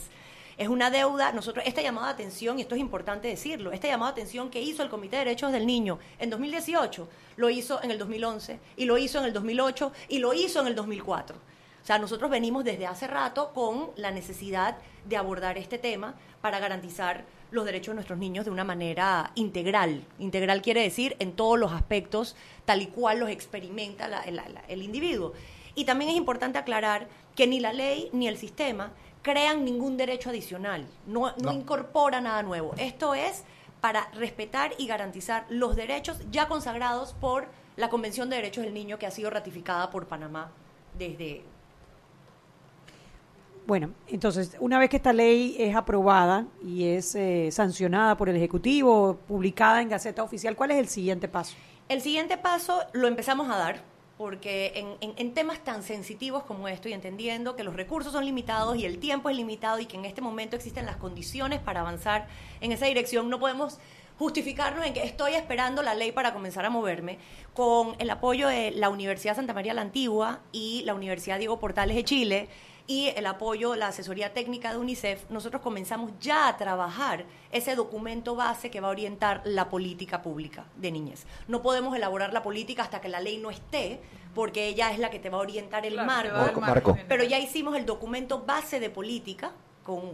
Es una deuda, nosotros, esta llamada de atención, y esto es importante decirlo, esta llamada de atención que hizo el Comité de Derechos del Niño en 2018, lo hizo en el 2011, y lo hizo en el 2008, y lo hizo en el 2004. O sea, nosotros venimos desde hace rato con la necesidad de abordar este tema para garantizar los derechos de nuestros niños de una manera integral. Integral quiere decir en todos los aspectos, tal y cual los experimenta la- la- la- el individuo. Y también es importante aclarar que ni la ley ni el sistema crean ningún derecho adicional, no, no No. incorpora nada nuevo. Esto es para respetar y garantizar los derechos ya consagrados por la Convención de Derechos del Niño que ha sido ratificada por Panamá desde Bueno, entonces, una vez que esta ley es aprobada y es eh, sancionada por el Ejecutivo, publicada en Gaceta Oficial, ¿cuál es el siguiente paso? El siguiente paso lo empezamos a dar porque en, en- en temas tan sensitivos como esto y entendiendo que los recursos son limitados y el tiempo es limitado y que en este momento existen las condiciones para avanzar en esa dirección, no podemos justificarnos en que estoy esperando la ley para comenzar a moverme, con el apoyo de la Universidad Santa María la Antigua y la Universidad Diego Portales de Chile y el apoyo, la asesoría técnica de UNICEF, nosotros comenzamos ya a trabajar ese documento base que va a orientar la política pública de niñez. No podemos elaborar la política hasta que la ley no esté, porque ella es la que te va a orientar el Claro. Marco. Pero ya hicimos el documento base de política,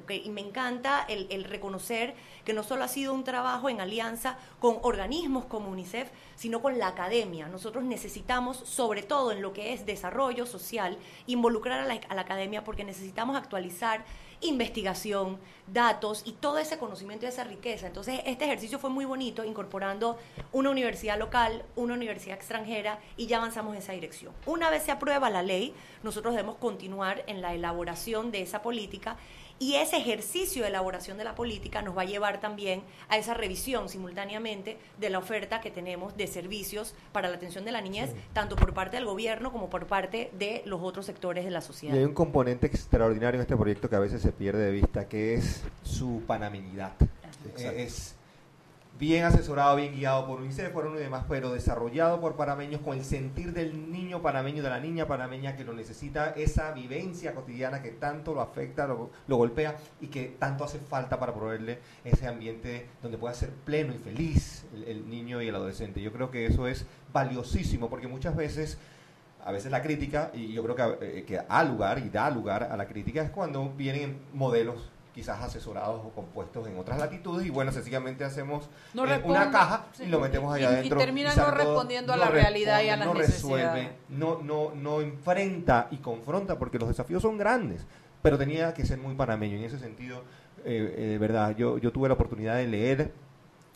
y me encanta el, el reconocer que no solo ha sido un trabajo en alianza con organismos como UNICEF, sino con la academia. Nosotros necesitamos, sobre todo en lo que es desarrollo social, involucrar a la, a la academia porque necesitamos actualizar investigación, datos y todo ese conocimiento y esa riqueza. Entonces, este ejercicio fue muy bonito, incorporando una universidad local, una universidad extranjera y ya avanzamos en esa dirección. Una vez se aprueba la ley, nosotros debemos continuar en la elaboración de esa política y ese ejercicio de elaboración de la política nos va a llevar también a esa revisión simultáneamente de la oferta que tenemos de servicios para la atención de la niñez, tanto por parte del gobierno como por parte de los otros sectores de la Y sociedad. hay un componente extraordinario en este proyecto que a veces se pierde de vista, que es su panameñidad. Es bien asesorado, bien guiado por UNICEF, por y demás, pero desarrollado por panameños con el sentir del niño panameño, de la niña panameña que lo necesita, esa vivencia cotidiana que tanto lo afecta, lo, lo golpea y que tanto hace falta para proveerle ese ambiente donde pueda ser pleno y feliz el, el niño y el adolescente. Yo creo que eso es valiosísimo porque muchas veces a veces la crítica, y yo creo que, eh, que da lugar y da lugar a la crítica, es cuando vienen modelos quizás asesorados o compuestos en otras latitudes y bueno, sencillamente hacemos No eh, una caja sí. y lo metemos allá Y- y adentro. termina sale no respondiendo a la realidad y a responde, las no resuelve, no, no, no enfrenta y confronta porque los desafíos son grandes, pero tenía que ser muy panameño. Y en ese sentido, eh, eh, de verdad, yo, yo tuve la oportunidad de leer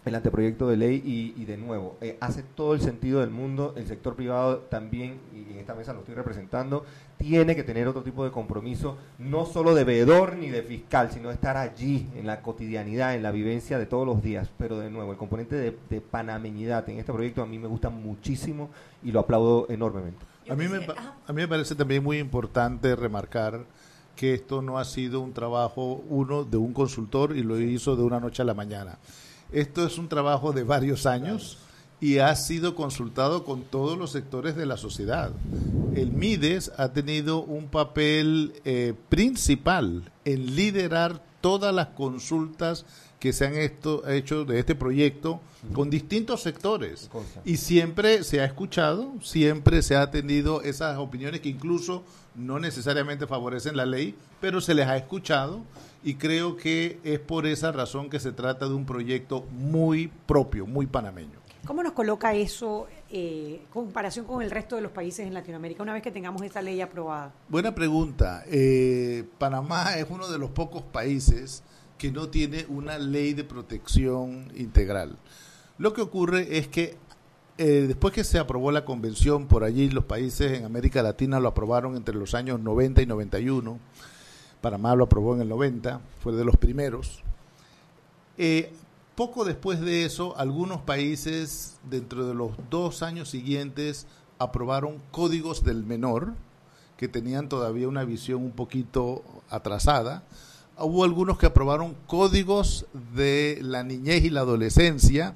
el anteproyecto de ley y, y de nuevo, eh, hace todo el sentido del mundo, el sector privado también, y en esta mesa lo estoy representando, tiene que tener otro tipo de compromiso, no solo de veedor ni de fiscal, sino estar allí en la cotidianidad, en la vivencia de todos los días. Pero de nuevo, el componente de, de panameñidad en este proyecto a mí me gusta muchísimo y lo aplaudo enormemente. A mí, me, a mí me parece también muy importante remarcar que esto no ha sido un trabajo uno de un consultor y lo hizo de una noche a la mañana. Esto es un trabajo de varios años y ha sido consultado con todos los sectores de la sociedad. El MIDES ha tenido un papel eh, principal en liderar todas las consultas que se han esto- hecho de este proyecto con distintos sectores. Y siempre se ha escuchado, siempre se ha atendido esas opiniones que incluso no necesariamente favorecen la ley, pero se les ha escuchado y creo que es por esa razón que se trata de un proyecto muy propio, muy panameño. ¿Cómo nos coloca eso eh, en comparación con el resto de los países en Latinoamérica una vez que tengamos esta ley aprobada? Buena pregunta. Eh, Panamá es uno de los pocos países que no tiene una ley de protección integral. Lo que ocurre es que eh, después que se aprobó la convención, por allí los países en América Latina lo aprobaron entre los años 90 y 91. Panamá lo aprobó en el 90, fue de los primeros. Eh, poco después de eso, algunos países, dentro de los dos años siguientes, aprobaron códigos del menor, que tenían todavía una visión un poquito atrasada. Hubo algunos que aprobaron códigos de la niñez y la adolescencia,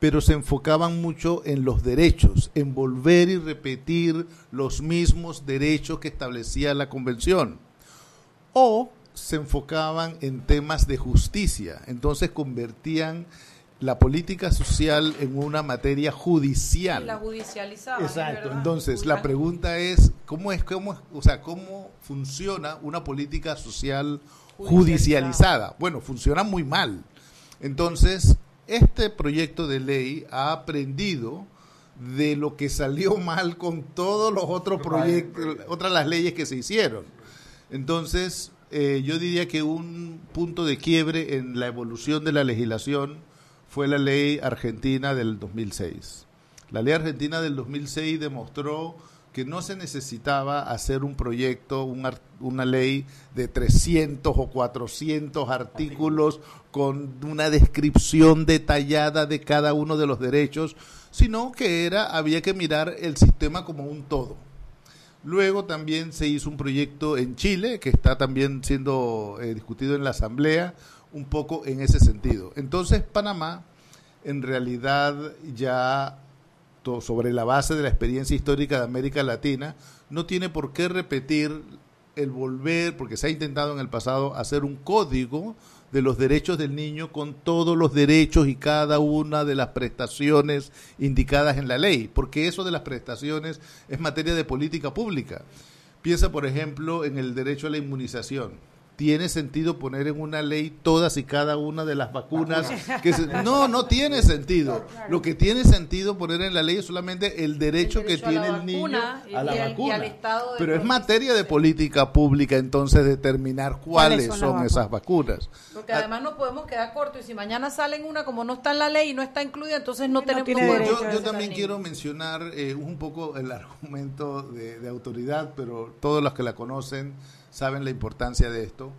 pero se enfocaban mucho en los derechos, en volver y repetir los mismos derechos que establecía la convención. O se enfocaban en temas de justicia, entonces convertían la política social en una materia judicial. La judicializaba. Exacto. Entonces, la pregunta es cómo es cómo, o sea, cómo funciona una política social judicializada. Bueno, funciona muy mal. Entonces, este proyecto de ley ha aprendido de lo que salió mal con todos los otros proyectos, otras las leyes que se hicieron. Entonces, eh, yo diría que un punto de quiebre en la evolución de la legislación fue la ley argentina del 2006. La ley argentina del 2006 demostró que no se necesitaba hacer un proyecto, un ar- una ley de 300 o 400 artículos con una descripción detallada de cada uno de los derechos, sino que era había que mirar el sistema como un todo. Luego también se hizo un proyecto en Chile que está también siendo eh, discutido en la Asamblea, un poco en ese sentido. Entonces Panamá, en realidad ya sobre la base de la experiencia histórica de América Latina, no tiene por qué repetir el volver, porque se ha intentado en el pasado hacer un código de los derechos del niño con todos los derechos y cada una de las prestaciones indicadas en la ley, porque eso de las prestaciones es materia de política pública. Piensa, por ejemplo, en el derecho a la inmunización. ¿Tiene sentido poner en una ley todas y cada una de las vacunas? Que se- no, no tiene sentido. Lo que tiene sentido poner en la ley es solamente el derecho, que derecho a tiene la el niño y- a la y vacuna. al estado de Pero es materia de política pública entonces determinar cuáles, ¿Cuáles son esas vacunas. Porque además no podemos quedar cortos y si mañana salen una como no está en la ley y no está incluida, entonces no, tenemos Yo- podemos yo, al también quiero mencionar eh, un poco el argumento de, de autoridad, pero todos los que la conocen saben la importancia de esto.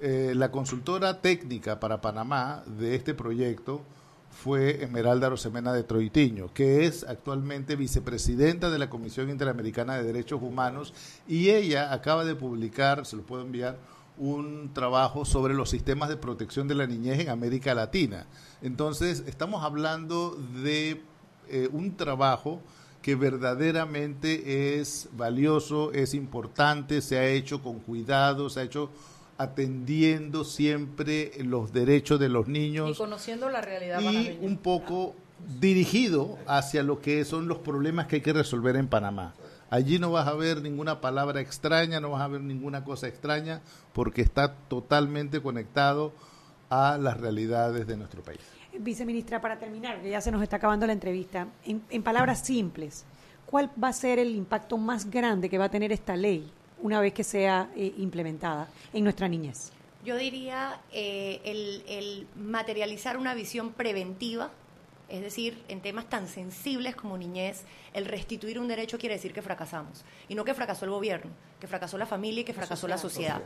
Eh, la consultora técnica para Panamá de este proyecto fue Esmeralda Rosemena de Troitiño, que es actualmente vicepresidenta de la Comisión Interamericana de Derechos Humanos y ella acaba de publicar, se lo puedo enviar, un trabajo sobre los sistemas de protección de la niñez en América Latina. Entonces, estamos hablando de eh, un trabajo que verdaderamente es valioso, es importante, se ha hecho con cuidado, se ha hecho atendiendo siempre los derechos de los y niños conociendo la realidad y un poco dirigido hacia lo que son los problemas que hay que resolver en Panamá. Allí no vas a ver ninguna palabra extraña, no vas a ver ninguna cosa extraña, porque está totalmente conectado a las realidades de nuestro país. Viceministra, para terminar, que ya se nos está acabando la entrevista, en, en palabras simples, ¿cuál va a ser el impacto más grande que va a tener esta ley una vez que sea eh, implementada en nuestra niñez? Yo diría eh, el, el materializar una visión preventiva, es decir, en temas tan sensibles como niñez, el restituir un derecho quiere decir que fracasamos. Y no que fracasó el gobierno, que fracasó la familia y que fracasó la sociedad.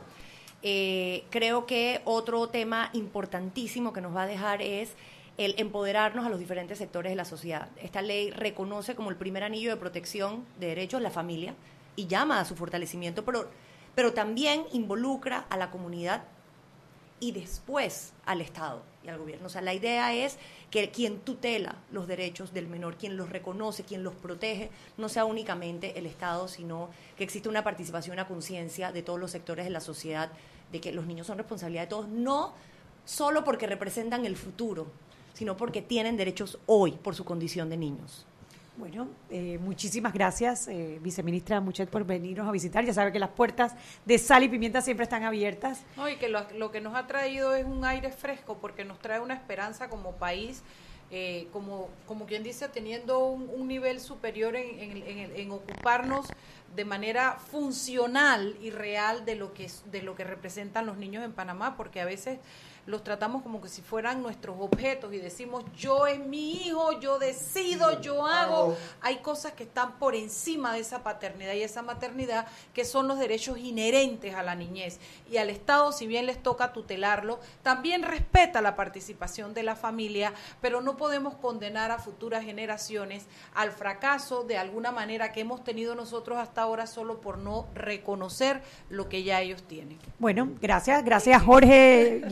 Eh, creo que otro tema importantísimo que nos va a dejar es el empoderarnos a los diferentes sectores de la sociedad. Esta ley reconoce como el primer anillo de protección de derechos la familia y llama a su fortalecimiento, pero, pero también involucra a la comunidad y después al Estado y al gobierno. O sea, la idea es que quien tutela los derechos del menor, quien los reconoce, quien los protege, no sea únicamente el Estado, sino que existe una participación, una conciencia de todos los sectores de la sociedad de que los niños son responsabilidad de todos, no solo porque representan el futuro, sino porque tienen derechos hoy por su condición de niños. Bueno, eh, muchísimas gracias, eh, viceministra Muchet, por venirnos a visitar. Ya sabe que las puertas de sal y pimienta siempre están abiertas. No, y que lo, lo que nos ha traído es un aire fresco porque nos trae una esperanza como país eh, como, como quien dice, teniendo un, un nivel superior en, en- en- en ocuparnos de manera funcional y real de lo que es- de lo que representan los niños en Panamá, porque a veces los tratamos como que si fueran nuestros objetos y decimos yo es mi hijo, yo decido, yo hago. Hay cosas que están por encima de esa paternidad y esa maternidad que son los derechos inherentes a la niñez. Y al Estado, si bien les toca tutelarlo, también respeta la participación de la familia, pero no podemos condenar a futuras generaciones al fracaso de alguna manera que hemos tenido nosotros hasta ahora solo por no reconocer lo que ya ellos tienen. Bueno, gracias, gracias Jorge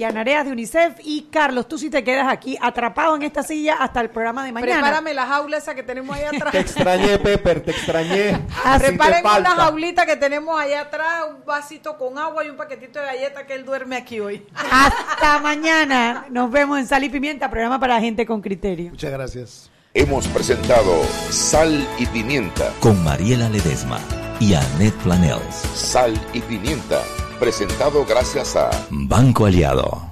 De UNICEF y Carlos, tú sí te quedas aquí atrapado en esta silla hasta el programa de mañana. Prepárame la jaula esa que tenemos ahí atrás. Te extrañé, Pepper, te extrañé. Preparen una jaulita que tenemos allá atrás, un vasito con agua y un paquetito de galletas que él duerme aquí hoy. Hasta mañana. Nos vemos en Sal y Pimienta, programa para gente con criterio. Muchas gracias. Hemos presentado Sal y Pimienta. Con Mariela Ledesma y Annette Planels. Sal y Pimienta. Presentado gracias a Banco Aliado.